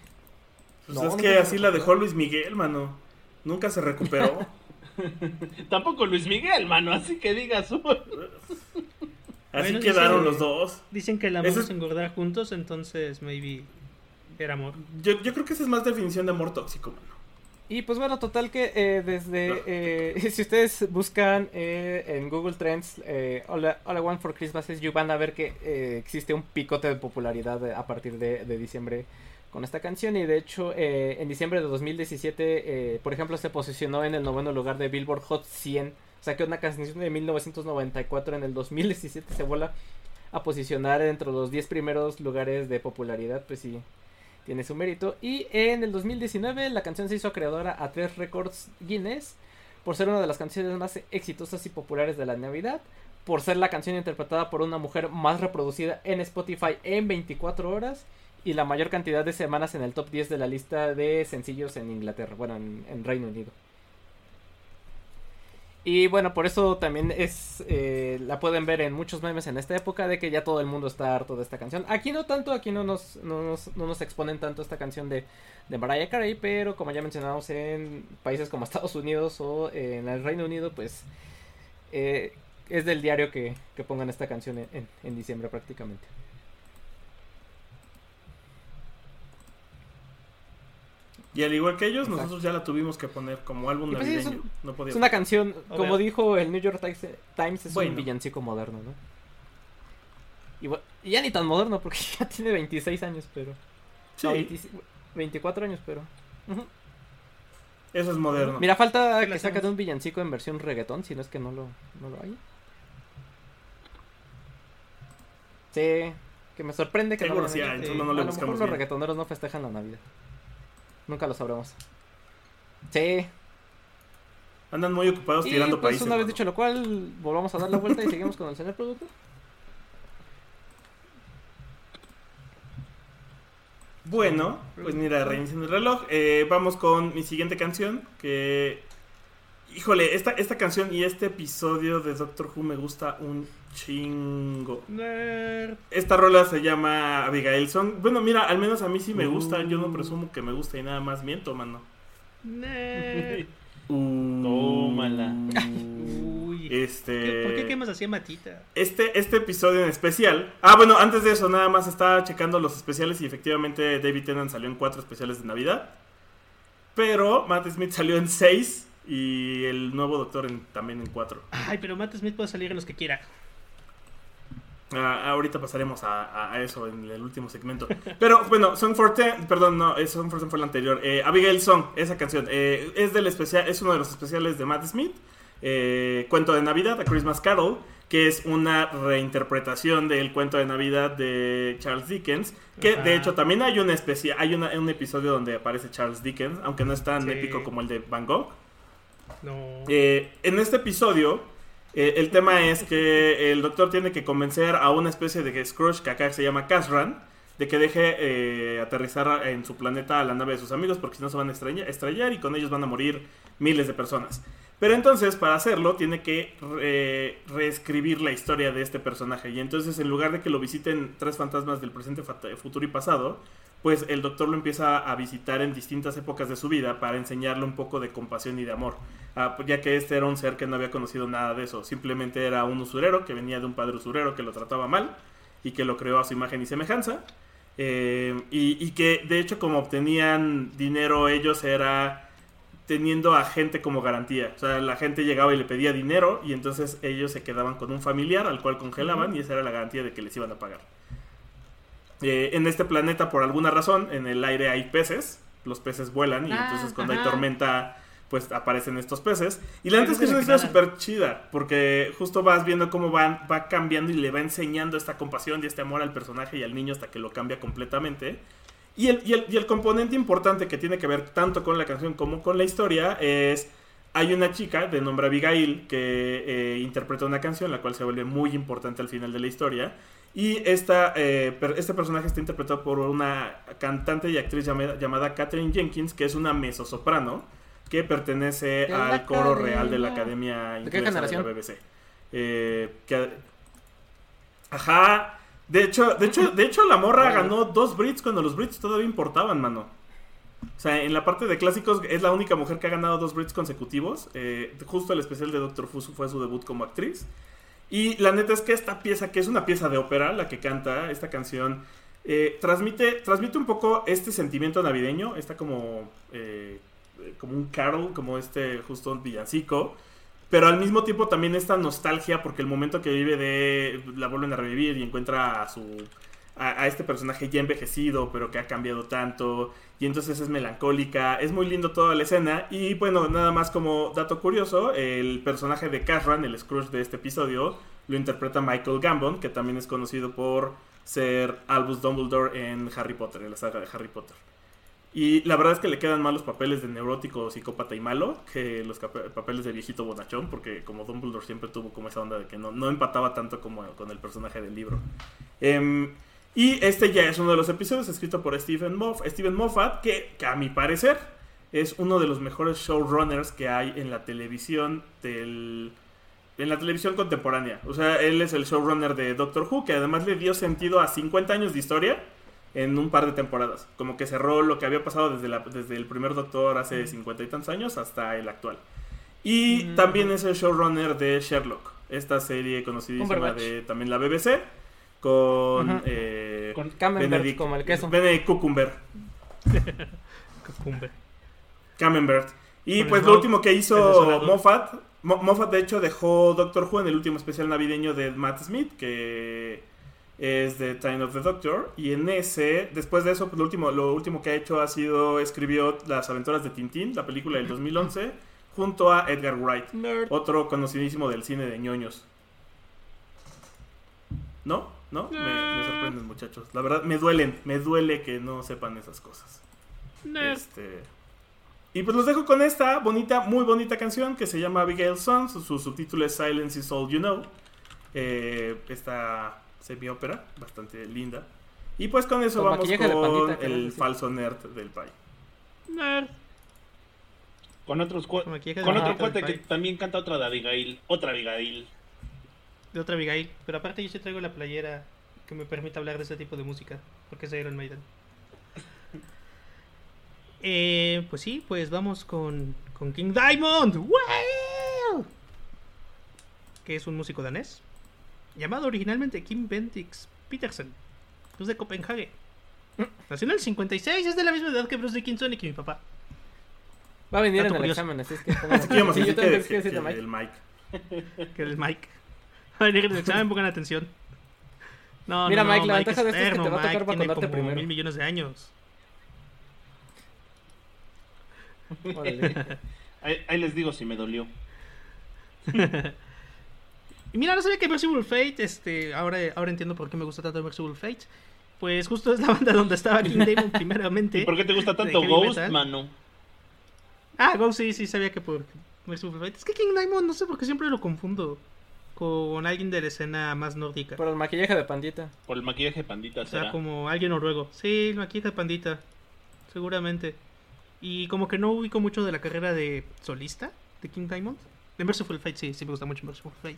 Pues No, es que así la dejó Luis Miguel, mano. Nunca se recuperó. Tampoco Luis Miguel, mano, así que digas. Así Bueno, quedaron dice- los dos. Dicen que el amor es engordar juntos, entonces maybe era amor. Yo, yo creo que esa es más definición de amor tóxico, mano. Y pues bueno, total que eh, desde... eh, si ustedes buscan eh, en Google Trends eh, All, I- All I Want for Christmas is You, van a ver que eh, existe un picote de popularidad eh, a partir de, de diciembre con esta canción. Y de hecho, eh, en diciembre de 2017, eh, por ejemplo, se posicionó en el noveno lugar de Billboard Hot 100. Que una canción de 1994 en el 2017 se vuela a posicionar entre los 10 primeros lugares de popularidad. Pues sí, tiene su mérito. Y en el 2019 la canción se hizo acreedora a tres récords Guinness por ser una de las canciones más exitosas y populares de la Navidad, por ser la canción interpretada por una mujer más reproducida en Spotify en 24 horas y la mayor cantidad de semanas en el top 10 de la lista de sencillos en Inglaterra, bueno, en, en Reino Unido. Y bueno, por eso también es eh, la pueden ver en muchos memes en esta época de que ya todo el mundo está harto de esta canción. Aquí no tanto, aquí no nos, no nos, no nos exponen tanto esta canción de, de Mariah Carey, pero como ya mencionamos en países como Estados Unidos o en el Reino Unido, pues eh, es del diario que, que pongan esta canción en, en- en diciembre prácticamente. Y al igual que ellos, Exacto. nosotros ya la tuvimos que poner como álbum pues sí, es navideño. un- no podía Es una canción, A como dijo el New York Times, es Bueno. un villancico moderno, ¿no? Y, ya ni tan moderno porque ya tiene 26 años, pero... Sí, No, 25 24 años, pero... Eso es moderno. Mira, falta ¿Qué que le saquen hacemos? un villancico en versión reggaetón, si no es que no lo, no lo hay. Sí, que me sorprende que Seguro no lo hayan hay, solo no a le lo mejor buscamos los bien. reggaetoneros no festejan la Navidad. Nunca lo sabremos. Sí. Andan muy ocupados Y tirando pues países. una vez dicho lo cual, volvamos a dar la vuelta y seguimos con el señor producto. Bueno, pues mira, reiniciando el reloj. eh, vamos con mi siguiente canción. Que. Híjole, esta, esta canción y este episodio de Doctor Who me gusta un chingo. Nerd. Esta rola se llama Abigail Song. Bueno, mira, al menos a mí sí me gusta. Yo Uh. no presumo que me gusta y nada más miento, mano. Nerd. Tómala. Uy. Este. ¿Qué- ¿Por qué quemas así a Matita? Este, este episodio en especial. Ah, bueno, antes de eso, nada más estaba checando los especiales y efectivamente David Tennant salió en cuatro especiales de Navidad. Pero Matt Smith salió en seis y el nuevo Doctor en- también en cuatro. Ay, pero Matt Smith puede salir en los que quiera. Ah, ahorita pasaremos a, eso en el último segmento. Pero bueno, Song for Ten, perdón, no, Song for Ten fue el anterior. Eh, Abigail Song, esa canción, eh, es del especial, es uno de los especiales de Matt Smith. eh, cuento de Navidad, A Christmas Carol, que es una reinterpretación del cuento de Navidad de Charles Dickens. Que Ajá. de hecho también hay una especie, hay una- un episodio donde aparece Charles Dickens, aunque no es tan Sí. épico como el de Van Gogh. No. Eh, en este episodio, eh, el tema es que el doctor tiene que convencer a una especie de Scrooge que acá se llama Kazran de que deje eh, aterrizar en su planeta a la nave de sus amigos porque si no se van a estrella- estrellar y con ellos van a morir miles de personas. Pero entonces, para hacerlo, tiene que re- reescribir la historia de este personaje. Y entonces, en lugar de que lo visiten tres fantasmas del presente, futuro y pasado, pues el doctor lo empieza a visitar en distintas épocas de su vida para enseñarle un poco de compasión y de amor. Ah, ya que este era un ser que no había conocido nada de eso. Simplemente era un usurero que venía de un padre usurero que lo trataba mal y que lo creó a su imagen y semejanza. Eh, y, y que de hecho como obtenían dinero ellos era teniendo a gente como garantía. O sea, la gente llegaba y le pedía dinero y entonces ellos se quedaban con un familiar al cual congelaban y esa era la garantía de que les iban a pagar. Eh, en este planeta, por alguna razón, en el aire hay peces. Los peces vuelan y Ah, entonces cuando hay tormenta, pues aparecen estos peces. Y la neta es que es una historia súper chida, porque justo vas viendo cómo van, va cambiando y le va enseñando esta compasión y este amor al personaje y al niño hasta que lo cambia completamente. Y el, y el, y el componente importante que tiene que ver tanto con la canción como con la historia es... Hay una chica de nombre Abigail que eh, interpreta una canción, la cual se vuelve muy importante al final de la historia. Y esta, eh, este personaje está interpretado por una cantante y actriz llamada, llamada Catherine Jenkins, que es una mezzosoprano que pertenece al coro real de la academia. Academia ¿De qué Inglesa de, la? BBC. Eh, que- Ajá. De hecho, de hecho, de hecho la morra ganó dos Brits cuando los Brits todavía importaban, mano. O sea, en la parte de clásicos es la única mujer que ha ganado dos Brits consecutivos. Eh, justo el especial de Doctor Who fue su debut como actriz. Y la neta es que esta pieza, que es una pieza de ópera, la que canta esta canción, eh, transmite, transmite un poco este sentimiento navideño. Está como, eh, como un carol, como este justo villancico. Pero al mismo tiempo también esta nostalgia porque el momento que vive de la vuelven a revivir y encuentra a su a, este personaje ya envejecido, pero que ha cambiado tanto, y entonces es melancólica, es muy lindo toda la escena, y bueno, nada más como dato curioso, el personaje de Kazran, el Scrooge de este episodio, lo interpreta Michael Gambon, que también es conocido por ser Albus Dumbledore en Harry Potter, en la saga de Harry Potter. Y la verdad es que le quedan más los papeles de neurótico, psicópata y malo que los papeles de viejito bonachón, porque como Dumbledore siempre tuvo como esa onda de que no, no empataba tanto como con el personaje del libro. Eh, y este ya es uno de los episodios escrito por Steven, Moff, Steven Moffat, que, que, a mi parecer es uno de los mejores showrunners que hay en la televisión del en la televisión contemporánea. O sea, él es el showrunner de Doctor Who, que además le dio sentido a 50 años de historia en un par de temporadas. Como que cerró lo que había pasado desde, la, desde el primer Doctor hace 50 y tantos años hasta el actual. Y mm. también es el showrunner de Sherlock, esta serie conocidísima de también la BBC con, uh -huh. eh, con Camembert como el queso. Benedict Cucumber. Cucumber. Camembert. Y pues lo último que hizo Moffat, Mo Moffat de hecho dejó Doctor Who en el último especial navideño de Matt Smith, que es de Time of the Doctor. Y en ese, después de eso, pues lo último, lo último que ha hecho ha sido, escribió Las aventuras de Tintín, la película del 2011, junto a Edgar Wright, Nerd. otro conocidísimo del cine de ñoños. ¿No? ¿No? Me, me, sorprenden, muchachos. La verdad, me duelen. Me duele que no sepan esas cosas. Nerd. Este. Y pues los dejo con esta bonita, muy bonita canción que se llama Abigail Sons. Su, su subtítulo es Silence is All You Know. Eh, esta semi-ópera, bastante linda. Y pues con eso Con vamos con pandita, el falso nerd del país. Nerd. Con otros con de otro cuate que también canta otra de Abigail. Otra Abigail. De otra Abigail. Pero aparte yo sí traigo la playera que me permite hablar de ese tipo de música. Porque es de Iron Maiden. Eh, pues sí, pues vamos con, con King Diamond. ¡Wow! Que es un músico danés. Llamado originalmente Kim Bendix Petersen. Es de Copenhague. Nació en el 56, es de la misma edad que Bruce Dickinson y que mi papá. Va a venir Dato en el curioso. examen, así es que. Así que Sí, yo el Mike. Que el Mike. Va a venir en el examen, pongan atención. No, Mira, no, no, Mike, la ventaja de esto es que te va a tocar Mike tiene vacunarte como primero. mil millones de años. Ahí, ahí les digo si me dolió. Y mira, no sabía que Merciful Fate, este, ahora, ahora entiendo por qué me gusta tanto Merciful Fate. Pues justo es la banda donde estaba King Damon primeramente. ¿Y por qué te gusta tanto Ghost, metal. mano? Ah, Ghost sí, sí, sabía que por Merciful Fate. Es que King Diamond, no sé por qué siempre lo confundo con alguien de la escena más nórdica. Por el maquillaje de pandita. Por el maquillaje pandita O sea, será. como alguien noruego. Sí, el maquillaje de pandita. Seguramente. Y como que no ubico mucho de la carrera de solista de King Diamond. De Merciful Fate, sí, sí me gusta mucho Merciful Fate.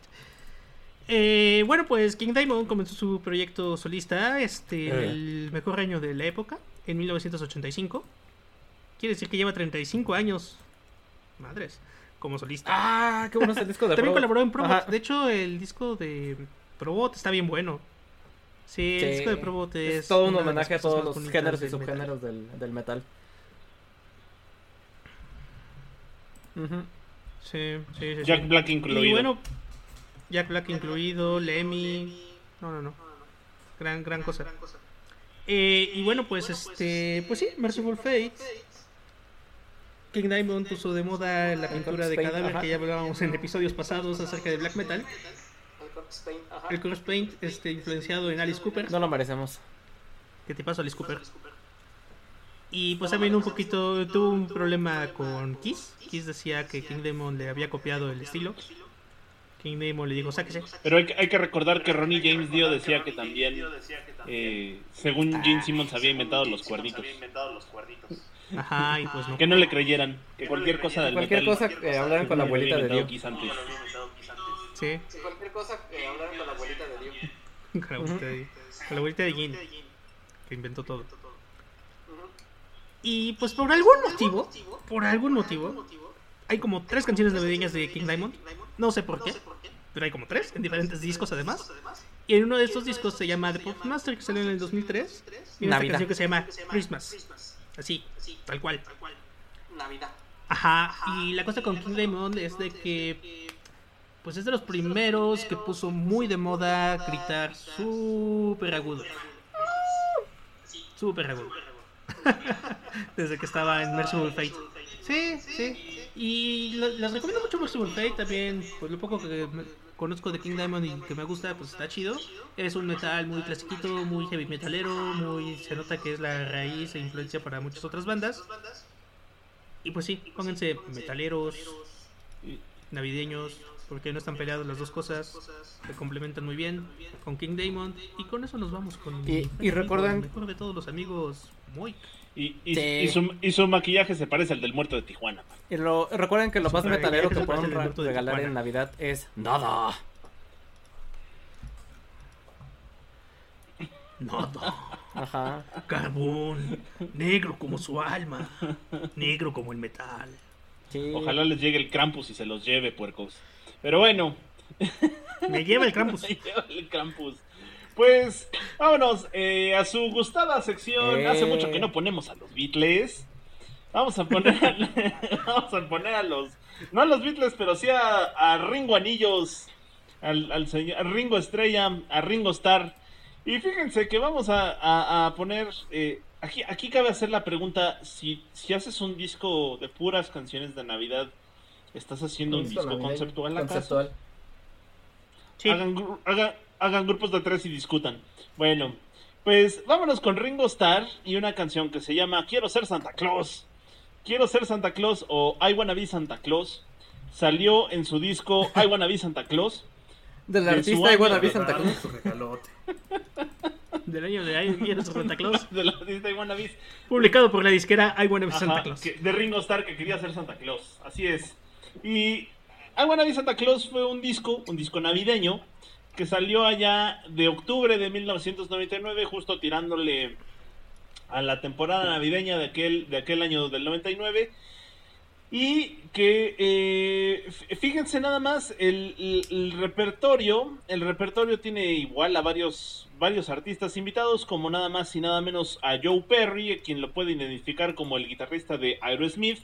Eh, bueno, pues King Diamond comenzó su proyecto solista este, Eh. el mejor año de la época, en 1985. Quiere decir que lleva 35 años, madres, como solista. Ah, qué bueno es el disco de También Probot. colaboró en Probot. Ajá. De hecho, el disco de Probot está bien bueno. Sí, el disco de Probot es. Es todo un homenaje a todos los géneros y metal. subgéneros del, del metal. Sí, sí, sí. Jack sí. Black Y incluido. bueno, Jack Black incluido, Lemmy. No, no, no. Gran, gran cosa. Eh, y bueno, pues este. Pues sí, Merciful Fate. King Diamond puso de moda la pintura de cadáver ajá. que ya hablábamos en episodios pasados acerca de black metal. El cross paint este, influenciado en Alice Cooper. No lo merecemos. ¿Qué te pasó, Alice Cooper? Y pues también un poquito tuvo un problema con Kiss. Kiss decía que King Diamond le había copiado el estilo. King Diamond le dijo, sáquese. Pero hay, que- hay que recordar que Ronnie James Dio decía que también, eh, según Gene Simmons, había inventado los cuernitos. Ajá, y pues no. Que no le creyeran, que cualquier cosa del Cualquier metal cosa que hablaran con la abuelita de Dios. Kiss antes. Sí, Cualquier cosa que hablaran con la abuelita de Dios. con la abuelita de, con la abuelita de Gin, que inventó todo. Y pues por algún motivo, por algún motivo, hay como tres canciones navideñas de King Diamond. No sé por qué, pero hay como tres en diferentes discos además. Y en uno de estos discos se llama The Pop Master, que salió en el 2003. Y una canción que se llama Christmas. Así, tal cual. Navidad. Ajá, y la cosa con King Diamond es de que pues es de los primeros que puso muy de moda gritar súper agudo. Súper agudo. Desde que estaba en Merciful Fate. Sí, sí. Y les recomiendo mucho Merciful Fate también. Pues lo poco que conozco de King Diamond y que me gusta, pues está chido. Es un metal muy clasiquito, muy heavy metalero, muy se nota que es la raíz e influencia para muchas otras bandas. Y pues sí, pónganse metaleros, navideños, porque no están peleados las dos cosas, se complementan muy bien con King Diamond y con eso nos vamos con Y- y el mejor de todos los amigos, Moik. Y, y- Sí. y su, y su maquillaje se parece al del muerto de Tijuana. Y lo, recuerden que lo más metalero que pueden regalar en Navidad es nada. Nada, Ajá. carbón, negro como su alma, negro como el metal. Sí. Ojalá les llegue el Krampus y se los lleve, puercos. Pero bueno, Me lleva el Krampus. el Krampus. Pues vámonos eh, a su gustada sección. Eh. Hace mucho que no ponemos a los Beatles. Vamos a poner a, vamos a poner a los no a los Beatles, pero sí a, a Ringo Anillos, al, al señor a Ringo Estrella, a Ringo Starr. Y fíjense que vamos a, a- a poner eh, aquí aquí cabe hacer la pregunta si si haces un disco de puras canciones de Navidad, estás haciendo un disco navideño, conceptual acaso? conceptual. Sí, Hagan, gru- haga- hagan grupos de tres y discutan. Bueno, pues vámonos con Ringo Starr y una canción que se llama Quiero ser Santa Claus. Quiero ser Santa Claus o I Wanna Be Santa Claus. Salió en su disco I Wanna Be Santa Claus. Del de artista año, igual a ¿verdad? Santa Claus. Del año de I Wanna Be Santa Claus, De la artista I Wanna Be publicado por la disquera I Wanna Be Ajá, Santa Claus. que- de Ringo Starr que quería ser Santa Claus. Así es. Y I Wanna Be Santa Claus fue un disco, un disco navideño, que salió allá de octubre de 1999, justo tirándole a la temporada navideña de aquel, de aquel año del 99. Y que, eh, fíjense nada más, el, repertorio, el repertorio tiene igual a varios, varios artistas invitados, como nada más y nada menos a Joe Perry, quien lo puede identificar como el guitarrista de Aerosmith,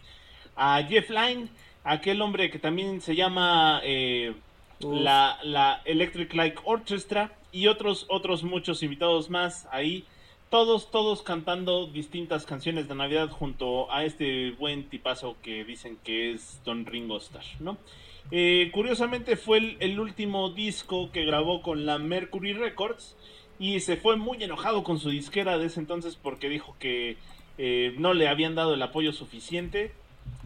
a Jeff Lynne, aquel hombre que también se llama eh. La, la Electric Light Orchestra, y otros, otros muchos invitados más ahí. Todos, todos cantando distintas canciones de Navidad junto a este buen tipazo que dicen que es Don Ringo Starr, ¿no? Eh, curiosamente fue el, último disco que grabó con la Mercury Records y se fue muy enojado con su disquera de ese entonces porque dijo que eh, no le habían dado el apoyo suficiente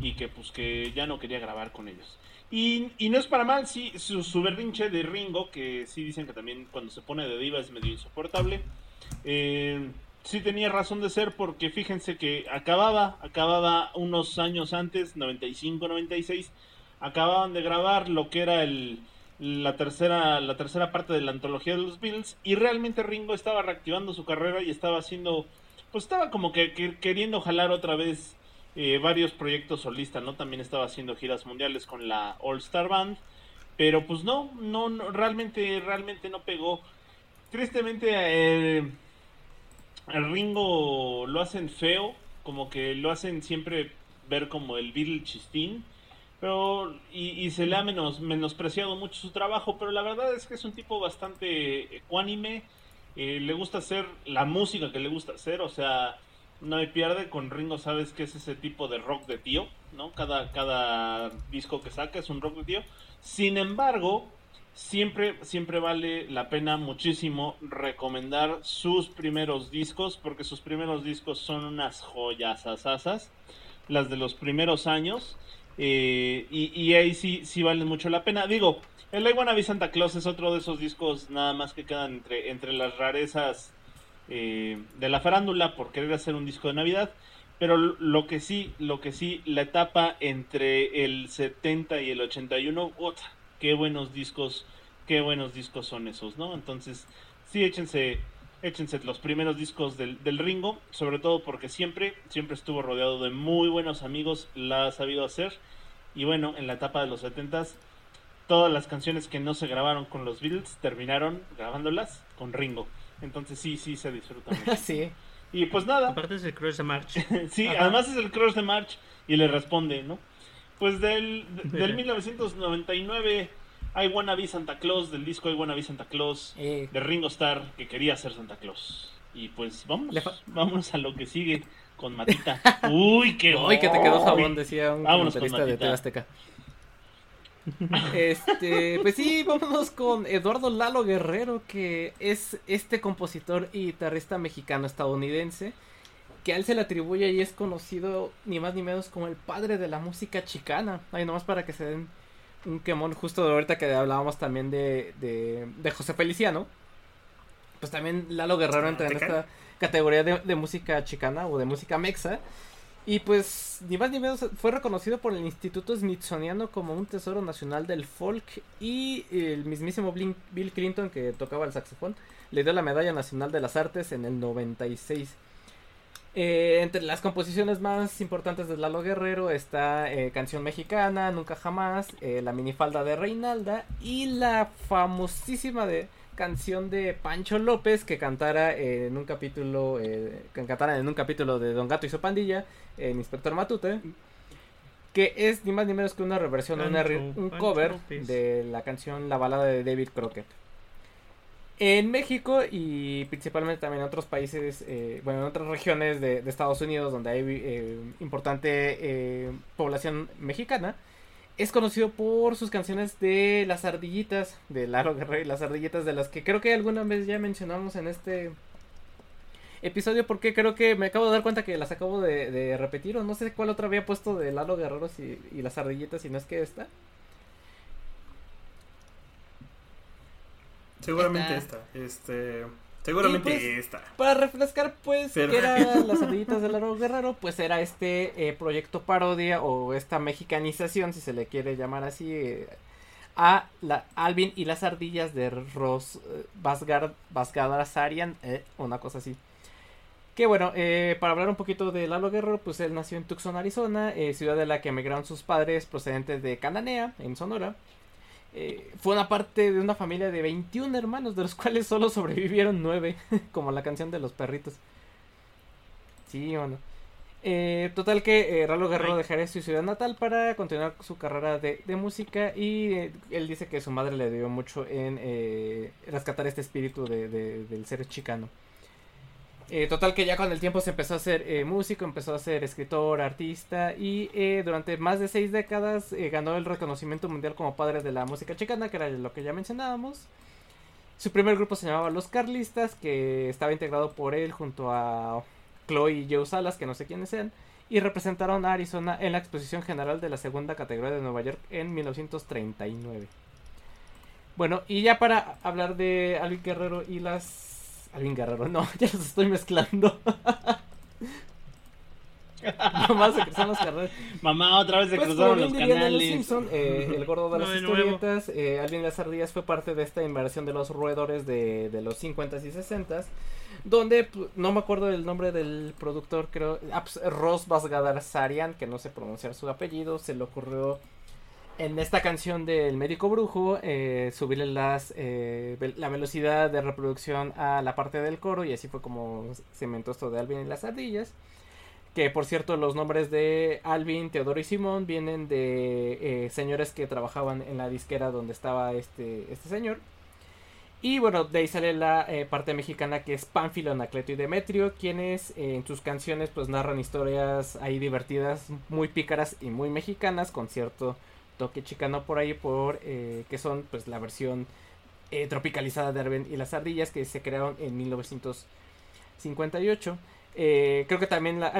y que pues que ya no quería grabar con ellos. Y, y no es para mal, sí, su, su berrinche de Ringo, que sí dicen que también cuando se pone de diva es medio insoportable. Eh, sí tenía razón de ser porque fíjense que acababa, acababa unos años antes, 95-96, acababan de grabar lo que era el, la, tercera, la tercera parte de la antología de los Beatles y realmente Ringo estaba reactivando su carrera y estaba haciendo, pues estaba como que queriendo jalar otra vez eh, varios proyectos solistas, ¿no? También estaba haciendo giras mundiales con la All Star Band, pero pues no, no, no realmente, realmente no pegó. Tristemente, eh, al Ringo lo hacen feo, como que lo hacen siempre ver como el Beatle chistín, pero y, y se le ha menos, menospreciado mucho su trabajo, pero la verdad es que es un tipo bastante ecuánime, eh, le gusta hacer la música que le gusta hacer, o sea, no me pierde con Ringo, sabes que es ese tipo de rock de tío, ¿no? Cada, cada disco que saca es un rock de tío. Sin embargo, siempre, siempre vale la pena muchísimo recomendar sus primeros discos, porque sus primeros discos son unas joyas asasas, las de los primeros años, eh, y, ahí sí, sí valen mucho la pena. Digo, el I Wanna Be Santa Claus es otro de esos discos nada más que quedan entre, entre las rarezas eh, de la farándula por querer hacer un disco de Navidad. Pero lo que sí, lo que sí, la etapa entre el 70 y el 81, ¡ota! qué buenos discos, qué buenos discos son esos, ¿no? Entonces, sí, échense, échense los primeros discos del, del Ringo, sobre todo porque siempre, siempre estuvo rodeado de muy buenos amigos, la ha sabido hacer. Y bueno, en la etapa de los 70 todas las canciones que no se grabaron con los Beatles terminaron grabándolas con Ringo. Entonces sí, sí se disfruta mucho. sí. Y pues nada, Aparte es el Cruise de March. sí, Ajá. además es el Cross de March y le responde, ¿no? Pues del, del 1999, I Wanna Be Santa Claus, del disco I Wanna Be Santa Claus, Eh, de Ringo Starr, que quería ser Santa Claus. Y pues fa- vámonos a lo que sigue con Matita. Uy, qué Uy, que te quedó uy. jabón, decía un Vámonos con comentarista de Matita. Este, pues sí, vámonos con Eduardo Lalo Guerrero, que es este compositor y guitarrista mexicano-estadounidense, que a él se le atribuye y es conocido ni más ni menos como el padre de la música chicana. Ahí nomás para que se den un quemón justo de ahorita que hablábamos también de, de, de José Feliciano. Pues también Lalo Guerrero entra en ¿Te esta categoría de, de música chicana o de música mexa. Y pues, ni más ni menos, fue reconocido por el Instituto Smithsoniano como un tesoro nacional del folk. Y el mismísimo Bill Clinton, que tocaba el saxofón, le dio la Medalla Nacional de las Artes en el 96. Eh, entre las composiciones más importantes de Lalo Guerrero está eh, Canción Mexicana, Nunca Jamás, eh, La Minifalda de Reinalda y la famosísima de canción de Pancho López que cantara en un capítulo eh, que cantara en un capítulo de Don Gato y su pandilla en Inspector Matute que es ni más ni menos que una reversión una re- un Pancho cover López. de la canción La balada de David Crockett en México y principalmente también en otros países, eh, bueno, en otras regiones de, de Estados Unidos donde hay eh, importante población mexicana, es conocido por sus canciones de las ardillitas, de Laro Guerrero y las ardillitas, de las que creo que alguna vez ya mencionamos en este episodio, porque creo que me acabo de dar cuenta que las acabo de, de repetir, o no sé cuál otra había puesto de Lalo Guerrero y, y las ardillitas, si no es que esta. Seguramente Esta. esta. Este. Seguramente pues, esta. Para refrescar, pues, Pero- que era las ardillitas de Laro Guerrero, pues era este eh, proyecto parodia o esta mexicanización, si se le quiere llamar así, eh, a la Alvin y las ardillas de Ros eh, Vasgard, Vasgadasarian, eh, una cosa así. Que bueno, eh, para hablar un poquito de Lalo Guerrero, pues él nació en Tucson, Arizona, ciudad de la que emigraron sus padres procedentes de Cananea, en Sonora. Eh, fue una parte de una familia de 21 hermanos, de los cuales solo sobrevivieron 9, como la canción de los perritos. Sí o no. Eh, total que eh, Lalo Guerrero Ay. dejaría su ciudad natal para continuar su carrera de, de música y eh, él dice que su madre le dio mucho en eh, rescatar este espíritu de, de- del ser chicano. Eh, total que ya con el tiempo se empezó a ser eh, músico, empezó a ser escritor, artista y eh, durante más de seis décadas eh, ganó el reconocimiento mundial como padre de la música chicana, que era lo que ya mencionábamos. Su primer grupo se llamaba Los Carlistas, que estaba integrado por él junto a Chloe y Joe Salas, que no sé quiénes sean, y representaron a Arizona en la exposición general de la segunda categoría de Nueva York en 1939. Bueno, y ya para hablar de Alvin Guerrero y las... Alvin Guerrero, no, ya los estoy mezclando. Nomás se cruzaron las carreras. Mamá, otra vez se Pues cruzaron los canales. Simpson, eh, el gordo de las historietas, eh, Alvin las ardillas fue parte de esta inversión de los roedores de, de los 50s y 60s, donde no me acuerdo del nombre del productor, creo, ah, pues, Ross Basgadarsarian, que no sé pronunciar su apellido, se le ocurrió en esta canción del médico brujo eh, subirle eh, la velocidad de reproducción a la parte del coro y así fue como se esto de Alvin y las ardillas. Que por cierto, los nombres de Alvin, Teodoro y Simón vienen de eh, señores que trabajaban en la disquera donde estaba este, este señor. Y bueno, de ahí sale la eh, parte mexicana que es Pánfilo, Anacleto y Demetrio, quienes en sus canciones pues narran historias ahí divertidas, muy pícaras y muy mexicanas, con cierto toque chicano por ahí, por eh, que son pues la versión eh, tropicalizada de Alvin y las ardillas que se crearon en 1958. Eh, creo que también la,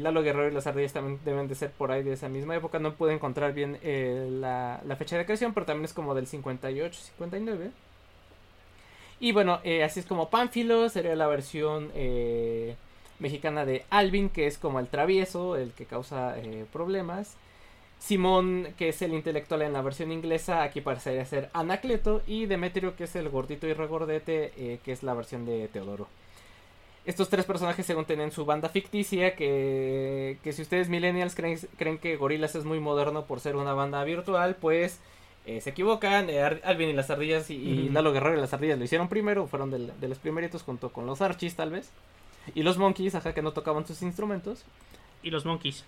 Lalo Guerrero y las ardillas también deben de ser por ahí de esa misma época. No pude encontrar bien la, la fecha de creación, pero también es como del 58, 59. Y bueno, así es como Pánfilo sería la versión mexicana de Alvin, que es como el travieso, el que causa problemas. Simón, que es el intelectual en la versión inglesa, aquí parecería ser Anacleto. Y Demetrio, que es el gordito y regordete, eh, que es la versión de Teodoro. estos tres personajes según tenían su banda ficticia, que, que si ustedes millennials creen, creen que Gorillaz es muy moderno por ser una banda virtual, pues eh, se equivocan. Eh, Alvin y las ardillas y, y. Lalo Guerrero y las ardillas lo hicieron primero, fueron del- de los primeritos junto con los Archies tal vez. Y los Monkeys, ajá, que no tocaban sus instrumentos. Y los Monkeys.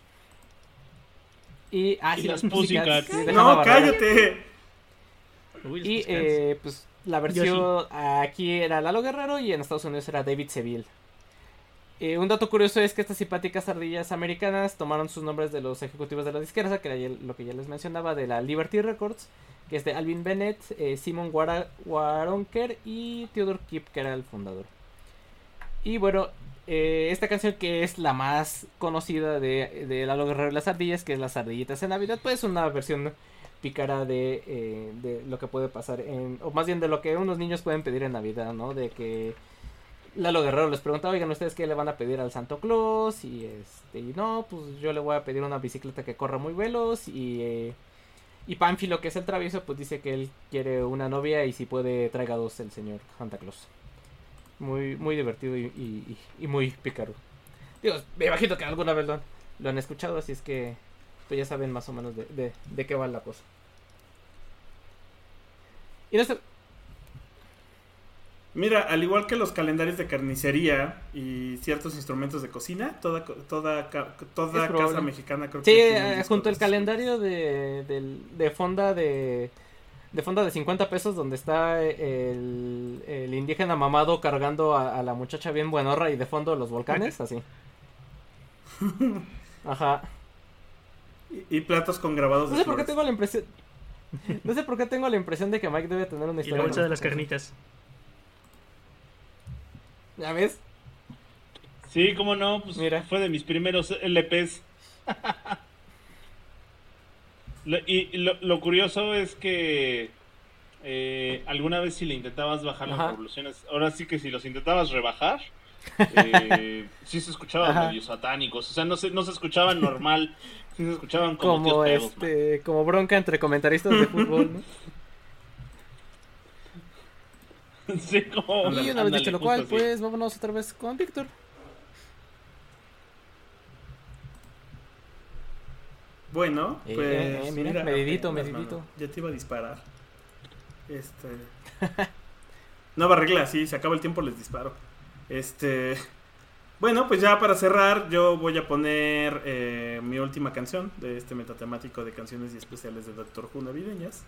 Y, ah, Y sí, las sí, No, cállate. Uy, Y eh, pues la versión aquí era Lalo Guerrero y en Estados Unidos era David Seville. Eh, un dato curioso es que estas simpáticas ardillas americanas tomaron sus nombres de los ejecutivos de la disquera, que era lo que ya les mencionaba, de la Liberty Records, que es de Alvin Bennett, eh, Simon Waronker y Theodore Kip, que era el fundador. Y bueno, eh, esta canción que es la más conocida de, de Lalo Guerrero y las ardillas, que es Las ardillitas en Navidad, pues es una versión pícara de, eh, de lo que puede pasar en, o más bien de lo que unos niños pueden pedir en Navidad, ¿no? De que Lalo Guerrero les preguntaba, oigan, ¿ustedes qué le van a pedir al Santo Claus? Y este, y no, pues yo le voy a pedir una bicicleta que corra muy veloz y... eh, y Pánfilo, que es el travieso, pues dice que él quiere una novia y si puede traiga dos el señor Santa Claus. Muy, muy divertido y, y- y- y muy pícaro. Digo, me imagino que alguna vez lo han, lo han escuchado, así es que pues ya saben más o menos de, de, de qué va la cosa. Y no Mira, al igual que los calendarios de carnicería y ciertos instrumentos de cocina, toda, toda, toda casa mexicana creo Sí, que un eh, junto de al calendario de, del- de fonda de, de fonda de 50 pesos donde está el, el indígena mamado cargando a, a la muchacha bien buenorra y de fondo los volcanes, así. Ajá. Y, y platos con grabados No de sé por qué tengo la impresión... No sé por qué tengo la impresión de que Mike debe tener una Y la historia. bolsa de con- las carnitas. ¿Ya ves? Sí, cómo no, pues Mira. fue de mis primeros LPs. Lo- y lo, lo curioso es que eh, alguna vez si le intentabas bajar las revoluciones, ahora sí que si los intentabas rebajar, eh, sí se escuchaban Ajá. medio satánicos, o sea, no se, no se escuchaban normal, sí se escuchaban como, pedos, este, como bronca entre comentaristas de fútbol, ¿no? Sí, como... Y una vez dicho lo cual, así. pues vámonos otra vez con Víctor. Bueno, Eh, pues. eh, eh, mira, medidito, apenas, medidito. mano. Ya te iba a disparar. Este. Nueva regla, sí, se acaba el tiempo, les disparo. Este. Bueno, pues ya para cerrar, yo voy a poner eh, mi última canción de este metatemático de canciones y especiales de Doctor Who navideñas.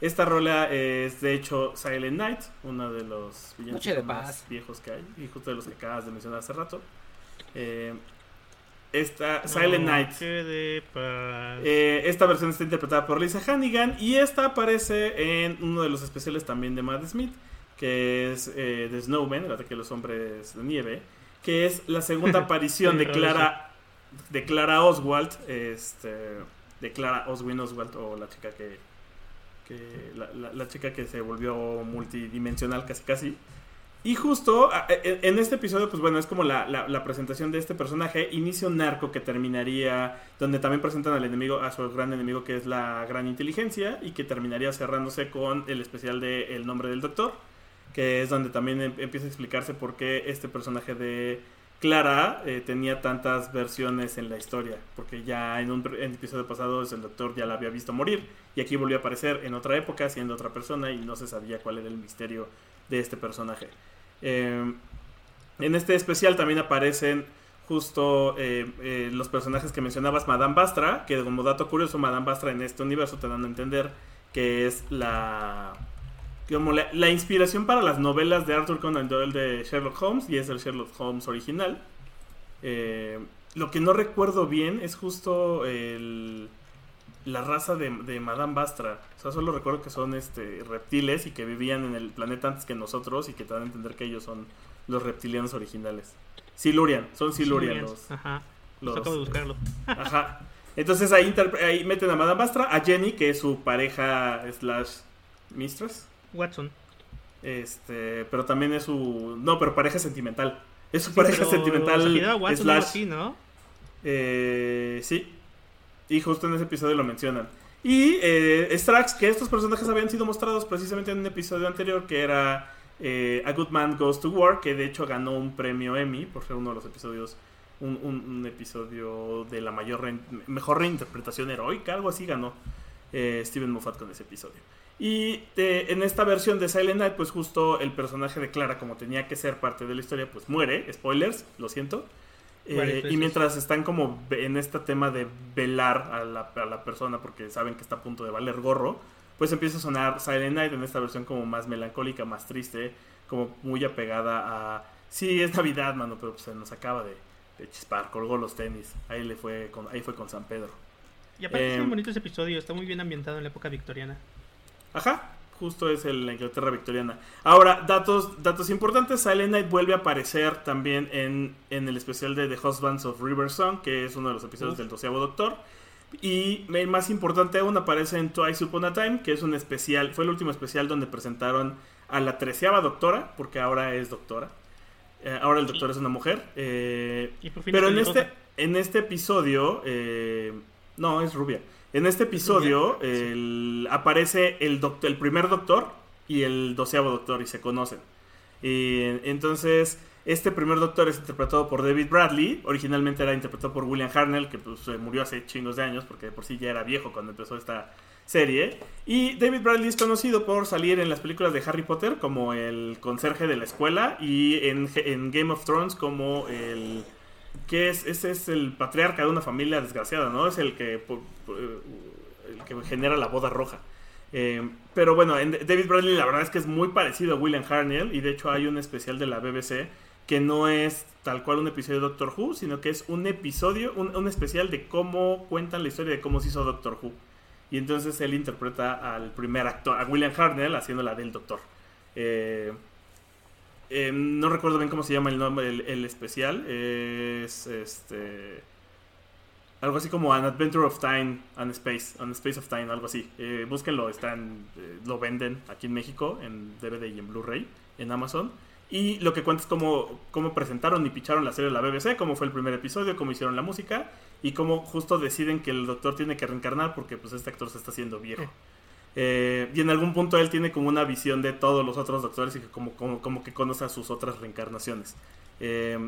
Esta rola es de hecho Silent Night, uno de los paz. más viejos que hay, y justo de los que acabas de mencionar hace rato. Eh, esta Silent Night. Eh, esta versión está interpretada por Lisa Hannigan y esta aparece en uno de los especiales también de Matt Smith, que es eh, The Snowman, el ataque de los hombres de nieve, que es la segunda aparición de Clara, de Clara Oswald, este, de Clara Oswin Oswald o la chica que, que la, la- la chica que se volvió multidimensional casi casi. Y justo a- en en este episodio, pues bueno, es como la, presentación de este personaje. Inicia un arco que terminaría, donde también presentan al enemigo, a su gran enemigo que es la gran inteligencia, y que terminaría cerrándose con el especial de El nombre del doctor, que es donde también em- empieza a explicarse por qué este personaje de Clara eh, tenía tantas versiones en la historia, porque ya en un en el episodio pasado el doctor ya la había visto morir, y aquí volvió a aparecer en otra época siendo otra persona y no se sabía cuál era el misterio de este personaje. Eh, en este especial también aparecen justo eh, eh, los personajes que mencionabas, Madame Bastra, que como dato curioso, Madame Bastra en este universo te dan a entender que es la como la, la inspiración para las novelas de Arthur Conan Doyle de Sherlock Holmes y es el Sherlock Holmes original. Eh, lo que no recuerdo bien es justo el, la raza de, de Madame Bastra. O sea, solo recuerdo que son este reptiles y que vivían en el planeta antes que nosotros y que te dan a entender que ellos son los reptilianos originales. Silurian, son Silurian los, Ajá. los- Acabo de buscarlo. Ajá. Entonces ahí, meten a Madame Bastra, a Jenny, que es su pareja slash mistress. Watson. Este, pero también es su. No, pero pareja sentimental. Es su Sí, pareja sentimental. Watson, slash- así, ¿no? eh, sí. Y justo en ese episodio lo mencionan. Y eh, Strax, que estos personajes habían sido mostrados precisamente en un episodio anterior, que era eh, A Good Man Goes to War, que de hecho ganó un premio Emmy por ser uno de los episodios, un, episodio de la mayor rein- mejor reinterpretación heroica, algo así ganó eh, Steven Moffat con ese episodio. Y eh, en esta versión de Silent Night, pues justo el personaje de Clara, como tenía que ser parte de la historia, pues muere. Spoilers, lo siento. Eh, y mientras están como en este tema de velar a la, a la persona porque saben que está a punto de valer gorro, pues empieza a sonar Silent Night en esta versión como más melancólica, más triste, como muy apegada a... Sí, es Navidad, mano, pero pues, se nos acaba de, de chispar, colgó los tenis. Ahí, le fue con, ahí fue con San Pedro. Y aparte es Eh, muy bonito ese episodio, está muy bien ambientado en la época victoriana. Ajá, justo es el- la Inglaterra victoriana. Ahora, datos, datos importantes, Silent Night vuelve a aparecer también en, en el especial de The Husbands of River Song, que es uno de los episodios Uf. del doceavo Doctor. Y el más importante aún aparece en Twice Upon a Time, que es un especial, fue el último especial donde presentaron a la treceava doctora, porque ahora es doctora. Eh, ahora el doctor es una mujer. eh, pero en este, en este episodio, eh, no, es rubia. En este episodio aparece el, primer doctor y el doceavo doctor y se conocen. Entonces, este primer doctor es interpretado por David Bradley. Originalmente era interpretado por William Harnell, que pues, murió hace chingos de años porque por sí ya era viejo cuando empezó esta serie. Y David Bradley es conocido por salir en las películas de Harry Potter como el conserje de la escuela y en Game of Thrones como el que es ese es el patriarca de una familia desgraciada, ¿no? Es el que eh, el que genera la boda roja. Eh, pero bueno, en David Bradley la verdad es que es muy parecido a William Harnell y de hecho hay un especial de la BBC que no es tal cual un episodio de Doctor Who, sino que es un episodio, un, un especial de cómo cuentan la historia de cómo se hizo Doctor Who. Y entonces él interpreta al primer actor, a William Harnell, haciendo la del Doctor. Eh, eh, no recuerdo bien cómo se llama el nombre, el, especial. Es este. Algo así como An Adventure of Time and Space. An Space of Time, algo así. Eh, búsquenlo, están, eh, lo venden aquí en México en DVD y en Blu-ray, en Amazon. Y lo que cuenta es cómo, cómo presentaron y picharon la serie de la BBC, cómo fue el primer episodio, cómo hicieron la música y cómo justo deciden que el doctor tiene que reencarnar porque pues este actor se está haciendo viejo. Eh, y en algún punto él tiene como una visión de todos los otros doctores y que como, como, como que conoce a sus otras reencarnaciones. Eh,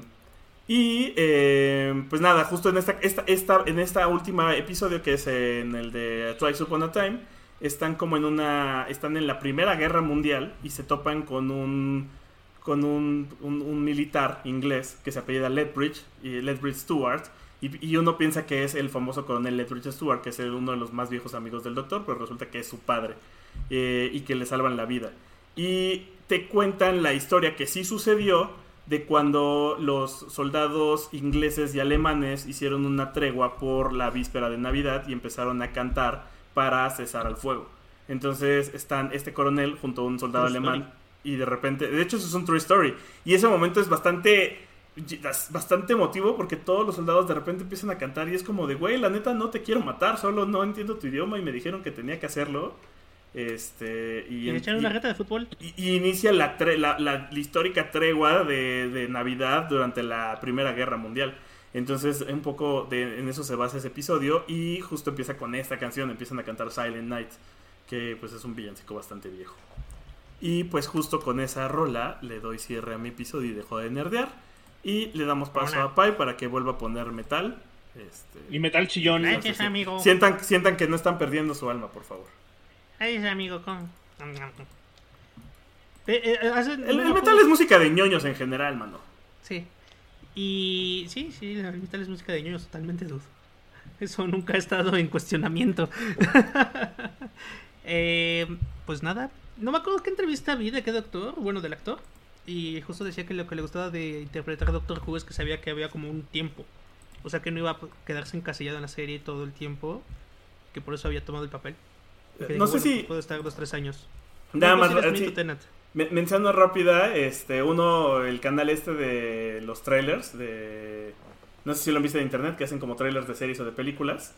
y eh, pues nada, justo en esta, esta, esta, en esta última episodio que es en el de Twice Upon a Time, están como en una, están en la Primera Guerra Mundial y se topan con un, con un, un, militar inglés que se apellida Lethbridge, y Lethbridge Stewart, y, y uno piensa que es el famoso coronel Lethbridge Stewart, que es uno de los más viejos amigos del doctor, pero resulta que es su padre eh, y que le salvan la vida. Y te cuentan la historia que sí sucedió de cuando los soldados ingleses y alemanes hicieron una tregua por la víspera de Navidad y empezaron a cantar para cesar al fuego. Entonces están este coronel junto a un soldado True alemán y de repente, de hecho eso es un true story y ese momento es bastante bastante emotivo porque todos los soldados de repente empiezan a cantar y es como de, güey, la neta no te quiero matar, solo no entiendo tu idioma y me dijeron que tenía que hacerlo. Este, y, Y y- una reta de fútbol. y, y inicia la, tre- la, la- la histórica tregua de, de Navidad durante la Primera Guerra Mundial. Entonces, un poco de, en eso se basa ese episodio y justo empieza con esta canción, empiezan a cantar Silent Night, que pues es un villancico bastante viejo. Y pues justo con esa rola le doy cierre a mi episodio y dejo de nerdear. Y le damos paso a Pai para que vuelva a poner metal. Este, Y metal chillón. Gracias, amigo. sientan, sientan que no están perdiendo su alma, por favor. Gracias, amigo. Con... Eh, eh, hacen- El, metal es música de ñoños en general, mano. Sí. Y sí, sí, el metal es música de ñoños totalmente, dude. Eso nunca ha estado en cuestionamiento. Eh, pues nada, no me acuerdo qué entrevista vi de qué doctor, bueno, del actor. Y justo decía que lo que le gustaba de interpretar a Doctor Who es que sabía que había como un tiempo. O sea que no iba a quedarse encasillado en la serie todo el tiempo. Que por eso había tomado el papel. Que No sé bueno, si- pues puedo estar dos, tres años. Nada No, más, pues sí, les sí. miento, Tenant. Me- Mención rápida, este, uno, el canal este de los trailers, de, no sé si lo han visto en internet, que hacen como trailers de series o de películas.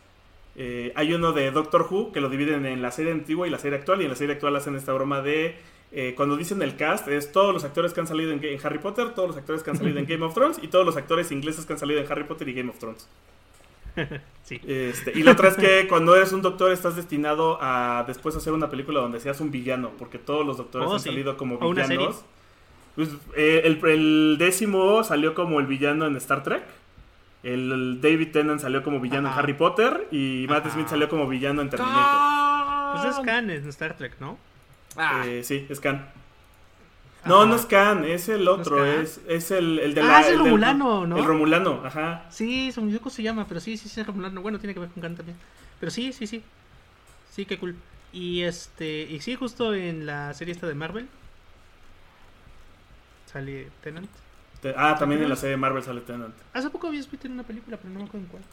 Eh, hay uno de Doctor Who que lo dividen en la serie antigua y la serie actual, y en la serie actual hacen esta broma de, eh, cuando dicen el cast, es todos los actores que han salido en, en Harry Potter, todos los actores que han salido en Game of Thrones, y todos los actores ingleses que han salido en Harry Potter y Game of Thrones. Sí. Este, y la otra es que cuando eres un doctor estás destinado a después hacer una película donde seas un villano, porque todos los doctores Oh, han sí. salido como villanos. Pues, eh, el, el décimo salió como el villano en Star Trek. El, el David Tennant salió como villano Ajá. en Harry Potter. Y Matt Ajá. Smith salió como villano en Terminator. Pues es Khan en Star Trek, ¿no? Ah, Eh, sí, es Khan. No, no es Khan, es el otro. Es, es el, el de Ah, la. es el Romulano, ¿no? El Romulano, ajá. Sí, se me se llama, pero sí, sí, es Romulano. Bueno, tiene que ver con Khan también. Pero sí, sí, sí. Sí, qué cool. Y este, y sí, justo en la serie esta de Marvel sale Tennant. Te- Ah, también en la serie de Marvel sale Tennant. Hace poco había visto en una película, pero no me acuerdo en cuál.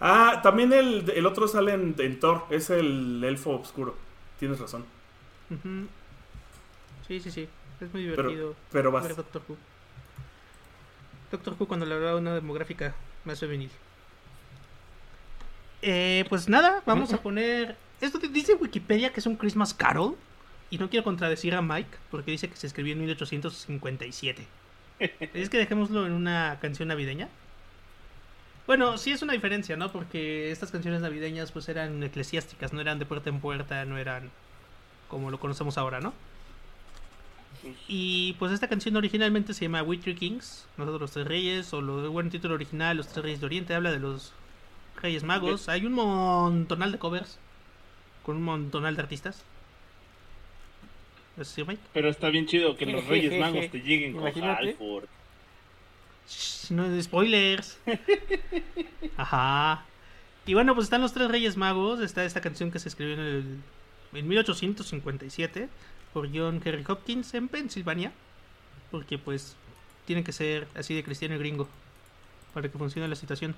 Ah, también el, el otro sale en, en Thor. Es el elfo oscuro. Tienes razón. Sí, sí, sí. Es muy divertido pero vas. ver Doctor Who. Doctor Who cuando le hablaba una demográfica más femenil. Eh, pues nada, vamos a poner... Esto te- dice Wikipedia que es un Christmas Carol. Y no quiero contradecir a Mike porque dice que se escribió en 1857. ¿Es que dejémoslo en una canción navideña? Bueno, sí es una diferencia, ¿no? Porque estas canciones navideñas pues eran eclesiásticas, no eran de puerta en puerta, no eran como lo conocemos ahora, ¿no? Y pues esta canción originalmente se llama We Three Kings, Nosotros los Tres Reyes, o lo bueno, el título original, Los Tres Reyes de Oriente, habla de los Reyes Magos. Hay un montonal de covers con un montonal de artistas. ¿Es así, Mike? Pero está bien chido que los Reyes Magos te lleguen con. Halford. No de spoilers. Ajá. Y bueno, pues están los tres Reyes Magos. Está esta canción que se escribió en, el, en 1857 por John Henry Hopkins en Pensilvania. Porque pues tiene que ser así de cristiano y gringo para que funcione la situación.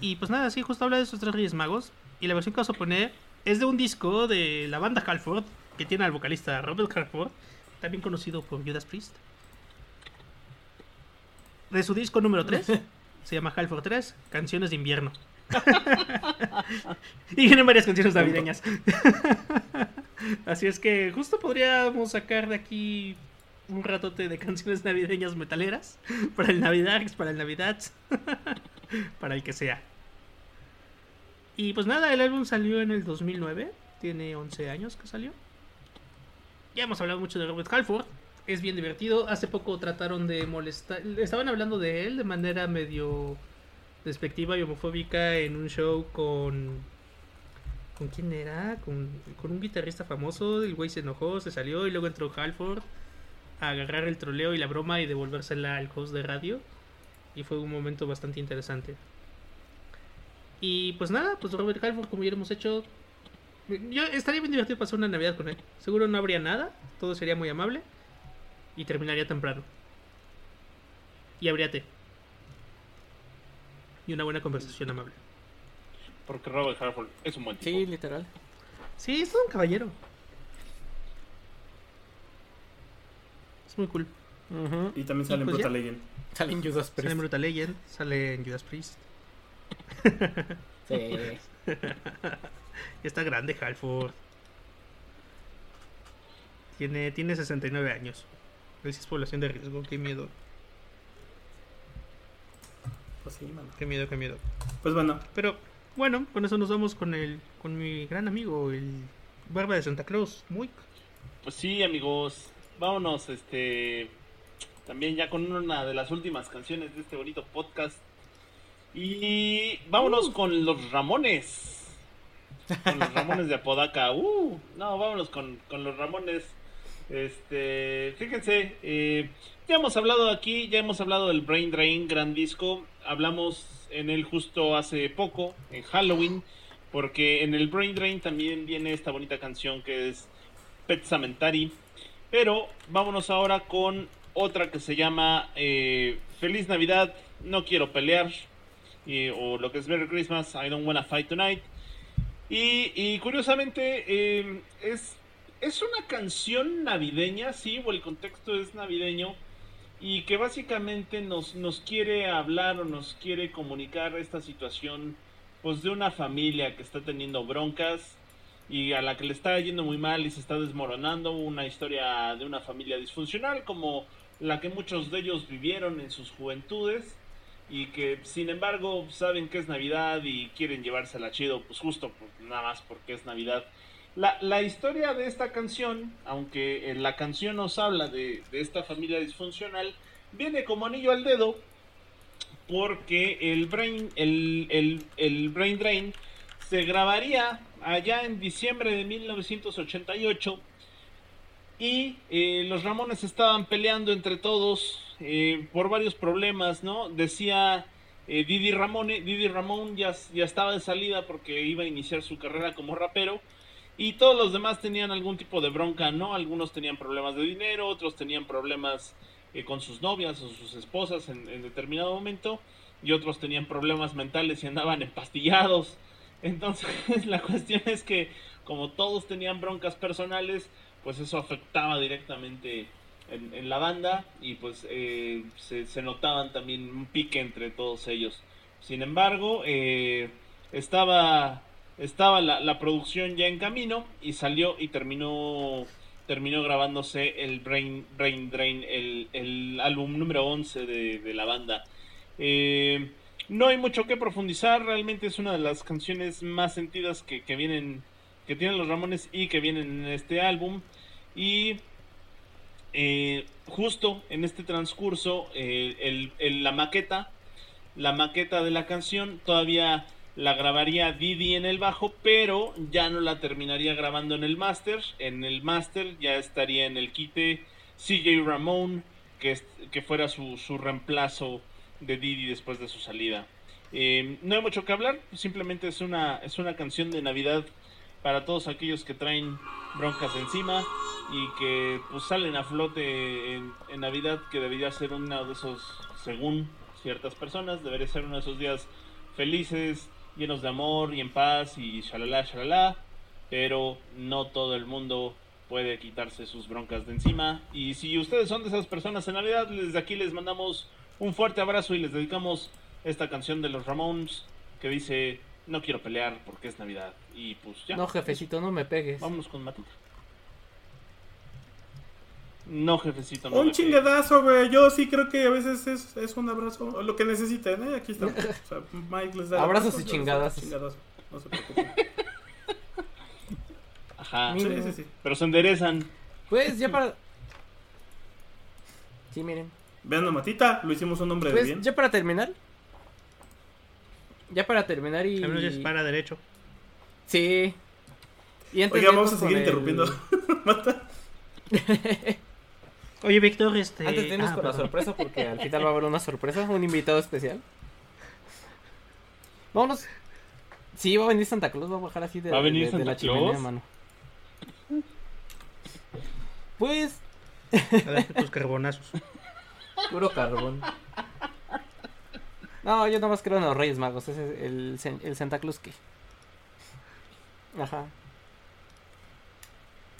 Y pues nada, sí, justo habla de esos tres Reyes Magos. Y la versión que vamos a poner es de un disco de la banda Halford, que tiene al vocalista Robert Halford, también conocido por Judas Priest. De su disco número 3, se llama Halford 3, Canciones de Invierno. y vienen varias canciones navideñas. Así es que justo podríamos sacar de aquí un ratote de canciones navideñas metaleras para el Navidad, para el Navidad, para el que sea. Y pues nada, el álbum salió en el 2009, tiene 11 años que salió. Ya hemos hablado mucho de Robert Halford, es bien divertido. Hace poco trataron de molestar, estaban hablando de él de manera medio despectiva y homofóbica en un show con ¿Con quién era? Con, con un guitarrista famoso. El güey se enojó, se salió y luego entró Halford a agarrar el troleo y la broma y devolvérsela al host de radio. Y fue un momento bastante interesante. Y pues nada, pues Robert Halford, como ya hemos hecho, yo estaría bien divertido pasar una Navidad con él. Seguro no habría nada, todo sería muy amable y terminaría temprano. Y habría té. Y una buena conversación amable. Porque Robert Halford es un buen tipo. Sí, literal. Sí, es todo un caballero. Es muy cool. Y también sale en pues Brutal ya. Legend. Salen Judas Sale en Priest. Brutal Legend, sale en Judas Priest. Sí. Ya está grande Halford. Tiene, tiene 69 años. Es población de riesgo, qué miedo, Pues sí, mano. qué miedo, qué miedo. Pues bueno, Pero bueno, con eso nos vamos con el con mi gran amigo, el Barba de Santa Claus, muy Pues sí, amigos. Vámonos, este. También ya con una de las últimas canciones de este bonito podcast. Y vámonos con los Ramones. Con los Ramones de Apodaca. Uh, no, vámonos con, con los Ramones. Este, fíjense, eh, ya hemos hablado aquí, ya hemos hablado del Brain Drain, gran disco. Hablamos en él justo hace poco, en Halloween, porque en el Brain Drain también viene esta bonita canción que es Pet Cemetery. Pero vámonos ahora con otra que se llama eh, Feliz Navidad, no quiero pelear. y- o lo que es Merry Christmas, I don't wanna fight tonight. Y, curiosamente eh, es, es una canción navideña, sí, o el contexto es navideño. Y que básicamente nos, nos quiere hablar o nos quiere comunicar esta situación pues de una familia que está teniendo broncas y a la que le está yendo muy mal y se está desmoronando una historia de una familia disfuncional como la que muchos de ellos vivieron en sus juventudes y que sin embargo saben que es Navidad y quieren llevársela chido pues justo pues, nada más porque es Navidad La, la historia de esta canción, aunque en la canción nos habla de, de esta familia disfuncional, viene como anillo al dedo porque el Brain, el, el, el Brain Drain se grabaría allá en diciembre de 1988 y eh, los Ramones estaban peleando entre todos eh, por varios problemas, ¿no? Decía eh, Didi Ramone, Didi Ramón ya, ya estaba de salida porque iba a iniciar su carrera como rapero y todos los demás tenían algún tipo de bronca, ¿no? Algunos tenían problemas de dinero, otros tenían problemas eh, con sus novias o sus esposas en, determinado momento y otros tenían problemas mentales y andaban empastillados. Entonces la cuestión es que como todos tenían broncas personales, pues eso afectaba directamente en, en la banda y pues eh, se, se notaban también un pique entre todos ellos. Sin embargo, eh, estaba, estaba la, la producción ya en camino y salió y terminó terminó grabándose el Brain, Brain Drain, el, el álbum número 11 de, de la banda. Eh, no hay mucho que profundizar, realmente es una de las canciones más sentidas que, que vienen, que tienen los Ramones y que vienen en este álbum. Y eh, justo en este transcurso, eh, el, el- la maqueta, la maqueta de la canción todavía la grabaría Didi en el bajo, pero ya no la terminaría grabando en el máster. En el máster ya estaría en el quite CJ Ramón, que, que fuera su, su reemplazo de Didi después de su salida. Eh, no hay mucho que hablar, simplemente es una, es una canción de Navidad para todos aquellos que traen broncas encima y que pues salen a flote en, en Navidad, que debería ser uno de esos, según ciertas personas, debería ser uno de esos días felices, llenos de amor y en paz y shalala, shalala, pero no todo el mundo puede quitarse sus broncas de encima. Y si ustedes son de esas personas en Navidad, desde aquí les mandamos un fuerte abrazo y les dedicamos esta canción de los Ramones que dice, no quiero pelear porque es Navidad. Y pues ya. No, jefecito, no me pegues. Vámonos con Matute. No, jefecito, no. Un chingadazo, güey. Yo sí creo que a veces es, es un abrazo. Lo que necesiten, ¿eh? Aquí estamos. O sea, Mike les da Abrazos abrazo, y chingadazos. chingadazo. No se preocupen. Ajá. Sí, sí, sí. Pero se enderezan. Pues ya para. Sí, miren. Vean a Matita, lo hicimos un hombre de Pues bien. ya para terminar. Ya para terminar y. Al menos para derecho. Sí. Y antes Oiga, vamos a seguir interrumpiendo. el- Mata. Oye, Víctor, este. Antes irnos ah, con la sorpresa, porque al final va a haber una sorpresa, un invitado especial. Vámonos. Sí, va a venir Santa Claus, va a bajar así de, ¿Va a venir de- de la Santa Claus? chimenea, mano. Pues, tus carbonazos. puro carbón. No, yo nomás creo en los Reyes Magos, ese es el Santa Claus que. Ajá,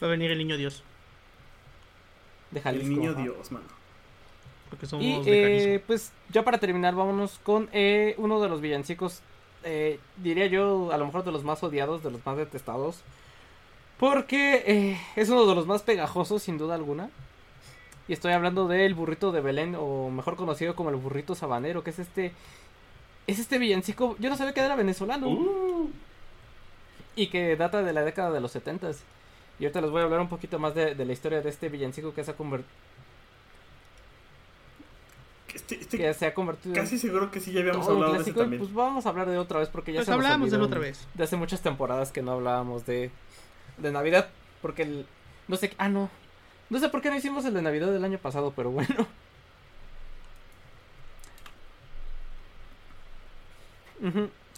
Va a venir el niño Dios. De El niño ajá. Dios, mano. Porque somos Y de eh, pues ya para terminar, vámonos con eh, uno de los villancicos, eh, diría yo, a lo mejor de los más odiados, de los más detestados. Porque eh, es uno de los más pegajosos, sin duda alguna. Y estoy hablando del burrito de Belén, o mejor conocido como el burrito sabanero, que es este... Es este villancico, yo no sabía que era venezolano. Uh, Y que data de la década de los 70 Y ahorita les voy a hablar un poquito más de, de la historia de este villancico que se ha, conver- Este, este- que se ha convertido en casi seguro que sí ya habíamos hablado de y, también. Pues vamos a hablar de otra vez porque ya Pues se hablamos de otra vez. De hace muchas temporadas que no hablábamos de, de Navidad. Porque el. No sé. Ah, no. No sé por qué no hicimos el de Navidad del año pasado, pero bueno.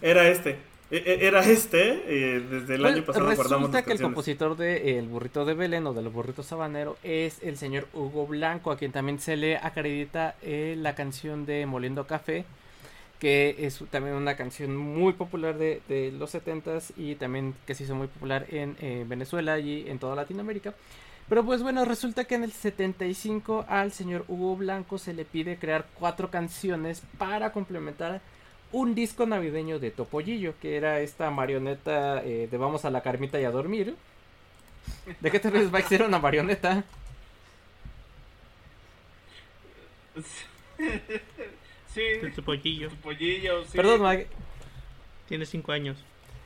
Era este. E- e- Era este. eh, desde el Pues, año pasado guardamos resulta que el compositor de El burrito de Belén o del burrito sabanero es el señor Hugo Blanco, a quien también se le acredita eh, la canción de Moliendo Café, que es también una canción muy popular de, de los 70s y también que se hizo muy popular en eh, Venezuela y en toda Latinoamérica. Pero pues bueno, resulta que en el 75 al señor Hugo Blanco se le pide crear cuatro canciones para complementar un disco navideño de Topollillo, que era esta marioneta eh, de Vamos a la Carmita y a dormir. ¿De qué te ríes, Mike? Era una marioneta. sí, Tu pollillo. tu pollillo, sí. Perdón, Mike. Tiene cinco años.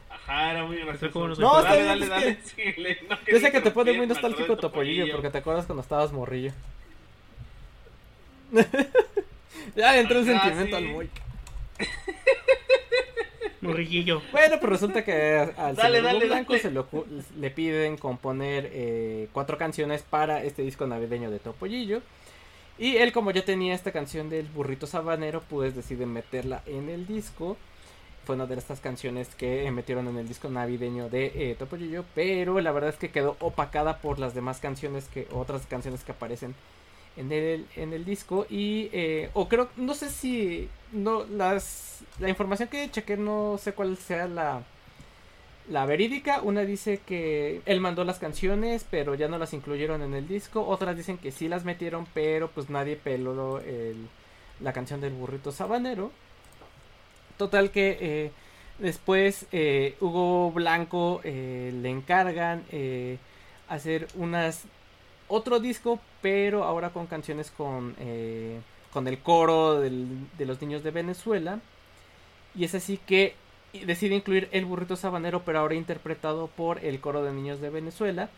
Ajá, era muy gracioso. cómo nos No, está dale, dale, dale, que- no Yo sé que te pone muy nostálgico de Topollillo porque te acuerdas cuando estabas morrillo. ya entró un sentimiento sí. al Moy. Bueno, pues resulta que al Dale, señor dale, Blanco dale. se le piden componer eh, cuatro canciones para este disco navideño de Topollillo. Y él, como ya tenía esta canción del burrito sabanero, pues decide meterla en el disco. Fue una de estas canciones que metieron en el disco navideño de eh, Topollillo. Pero la verdad es que quedó opacada por las demás canciones que, otras canciones que aparecen en el, en el disco. Y, eh, o creo, no sé si, no, las, la información que chequé, no sé cuál sea la, la verídica. Una dice que él mandó las canciones, pero ya no las incluyeron en el disco. Otras dicen que sí las metieron, pero pues nadie peló el, la canción del burrito sabanero. Total que eh, después eh, Hugo Blanco le encargan hacer unas otro disco, pero ahora con canciones con, eh, con el coro del- de los niños de Venezuela. Y es así que decide incluir el burrito sabanero, pero ahora interpretado por el coro de niños de Venezuela.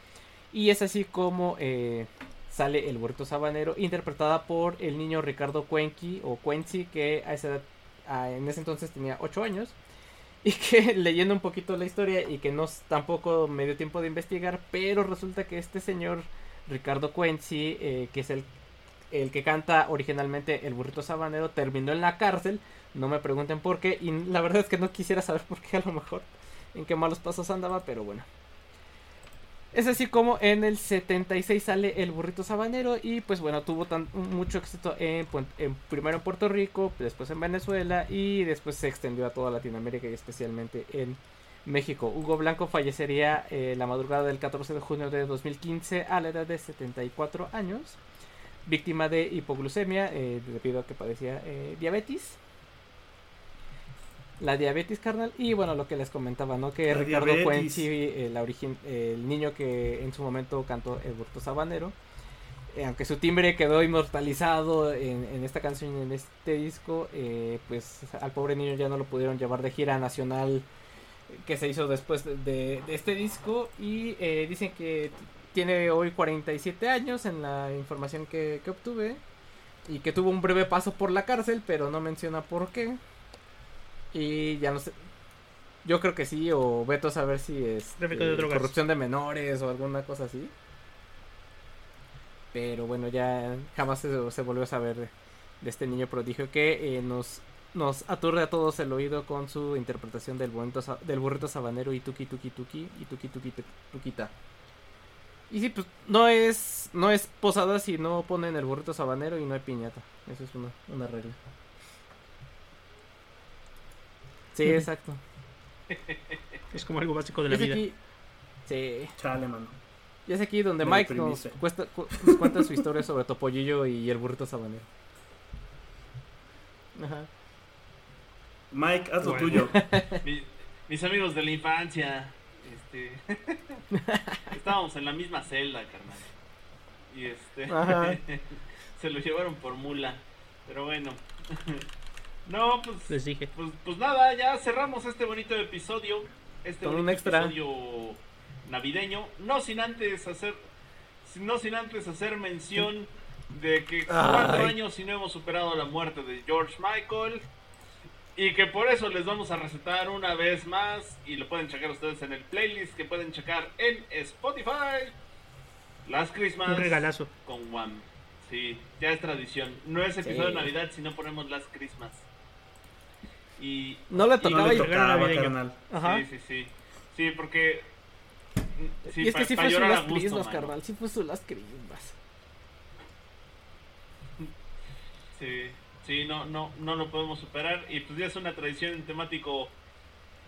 Y es así como eh, sale el burrito sabanero, interpretada por el niño Ricardo Cuenqui o Cuenci, que a esa edad- en ese entonces tenía 8 años. Y que leyendo un poquito la historia y que no tampoco me dio tiempo de investigar, pero resulta que este señor Ricardo Cuenci, eh, que es el, el que canta originalmente el burrito sabanero, terminó en la cárcel. No me pregunten por qué. Y la verdad es que no quisiera saber por qué a lo mejor. En qué malos pasos andaba, pero bueno. Es así como en el 76 sale el burrito sabanero y pues bueno, tuvo tan, mucho éxito en, primero en Puerto Rico, después en Venezuela y después se extendió a toda Latinoamérica y especialmente en México. Hugo Blanco fallecería eh, la madrugada del 14 de junio de 2015 a la edad de 74 años, víctima de hipoglucemia eh, debido a que padecía eh, diabetes. La diabetes carnal y bueno lo que les comentaba, ¿no? Que La Ricardo el, origin- el niño que en su momento cantó el burto sabanero, eh, aunque su timbre quedó inmortalizado en, en esta canción y en este disco, eh, pues al pobre niño ya no lo pudieron llevar de gira nacional que se hizo después de, de- de este disco y eh, dicen que tiene hoy 47 años en la información que, que obtuve y que tuvo un breve paso por la cárcel, pero no menciona por qué. Y ya no sé. Yo creo que sí, o veto a saber si es de drogas. corrupción de menores o alguna cosa así. Pero bueno, ya jamás se, se volvió a saber de, de este niño prodigio que eh, nos, nos aturde a todos el oído con su interpretación del, bonito sa- del burrito sabanero y tuki tuki tuki y tuki tuki tu- tuquita. Y sí, pues no es, no es posada si no ponen el burrito sabanero y no hay piñata. Eso es una, una regla. Sí, exacto. Es como algo básico de la es vida. aquí, sí, Chale, mano. y es aquí donde Me Mike nos, cuesta- cu- nos cuenta su historia sobre Topollillo y el burrito sabanero. Ajá. Mike, haz lo Bueno. tuyo. Mi- mis amigos de la infancia, este, estábamos en la misma celda, carnal. Y este, se lo llevaron por mula. Pero bueno. No, pues, Les dije. pues, pues nada, ya cerramos este bonito episodio. Este Con un bonito extra. episodio navideño. No sin antes hacer, no sin antes hacer mención de que cuatro Ay. años y no hemos superado la muerte de George Michael. Y que por eso les vamos a recetar una vez más. Y lo pueden checar ustedes en el playlist que pueden checar en Spotify. Las Christmas Un regalazo. con Wham. Sí, ya es tradición. No es episodio Sí. de Navidad si no ponemos las Christmas. Y No le Y- No tocaba le y- tocaba, carnal. Ajá. sí, sí, sí. Sí, porque sí, y es pa- que sí fue su Last gusto, Christmas, mano. carnal. Sí fue su Last Christmas. Sí, sí, no, no, no lo podemos superar. Y pues ya es una tradición en temático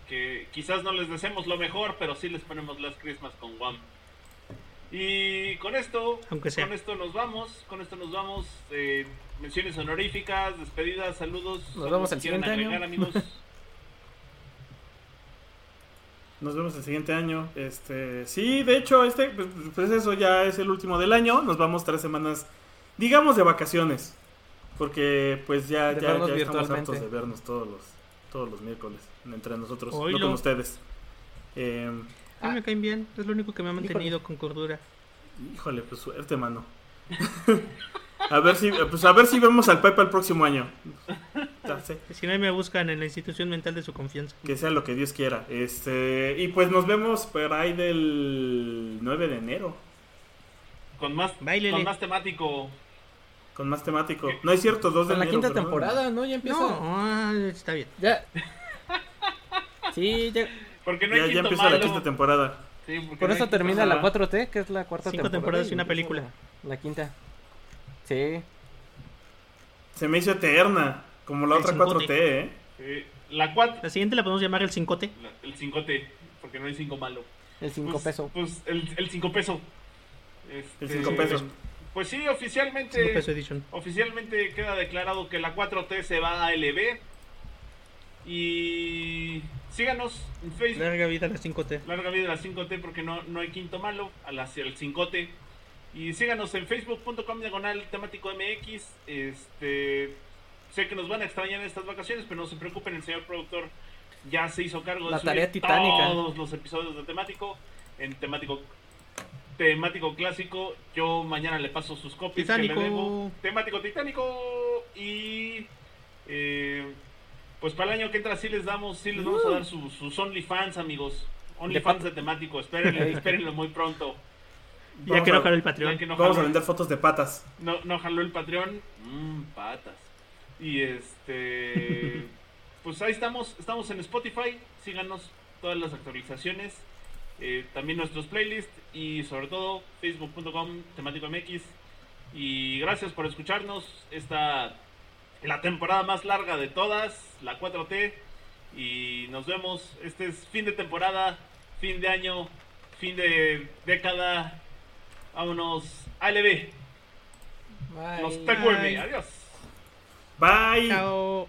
que quizás no les deseemos lo mejor, pero sí les ponemos las Christmas con Wham. Y con esto, Aunque sea. con esto nos vamos, con esto nos vamos. eh, menciones honoríficas, despedidas, saludos. Nos vemos el siguiente año. amigos. Nos vemos el siguiente año. Este, sí, de hecho, este, pues, pues eso ya es el último del año. Nos vamos tres semanas, digamos, de vacaciones. Porque pues ya, De ya, ya estamos hartos de vernos todos los, todos los miércoles entre nosotros, no Oílo. con ustedes. Eh, A mí me caen bien, es lo único que me ha mantenido con cordura. híjole, pues suerte, mano. a ver si, pues a ver si vemos al Pepe el próximo año. Si no, me buscan en la institución mental de su confianza. Que sea lo que Dios quiera. Este, y pues nos vemos por ahí del 9 de enero. Con más, Báilele. con más temático. Con más temático. No es cierto, 2 de la enero. quinta perdón. temporada, ¿no? Ya empieza. No, ah, está bien. Ya. Sí, ya. Porque no hay Ya, ya empieza malo. la quinta temporada. Sí, Por no eso termina la malo. 4T, que es la cuarta Cinco temporada. temporadas y una película. La, la quinta. Sí. Se me hizo eterna. Como la El otra cincote. 4T, ¿eh? Eh, la 4, La siguiente la podemos llamar el cincote. el 5T, porque no hay 5 malo. El 5 Pues- peso. Pues el, el 5 peso. Este, El 5 pesos. Pues sí, oficialmente. 5 peso edition. Oficialmente queda declarado que la 4T se va a LB. Y síganos en Facebook. Larga vida a la 5T. Larga vida a la 5T porque no, no hay quinto malo, a la, el 5T. Y síganos en facebook.com diagonal temático MX. Este, sé que nos van a extrañar en estas vacaciones, pero no se preocupen, el señor productor ya se hizo cargo La de subir tarea titánica. todos los episodios de temático en temático temático clásico. Yo mañana le paso sus copias que Titánico. le debo. Temático titánico y eh, pues para el año que entra sí les damos, sí les vamos a dar su- sus OnlyFans, amigos. OnlyFans de temático, espérenlo, espérenlo muy pronto. Ya que no jaló el Ya Patreon. que no Vamos a vender fotos de patas. no, no jaló el Patreon, mmm, patas. Y este, pues ahí estamos, estamos en Spotify, síganos todas las actualizaciones, eh, también nuestros playlists y sobre todo facebook.com temático MX. Y gracias por escucharnos, esta la temporada más larga de todas, la 4T. Y nos vemos, este es fin de temporada, fin de año, fin de década. Vámonos, ALB. Bye. Los TQM, adiós. Bye. Chao.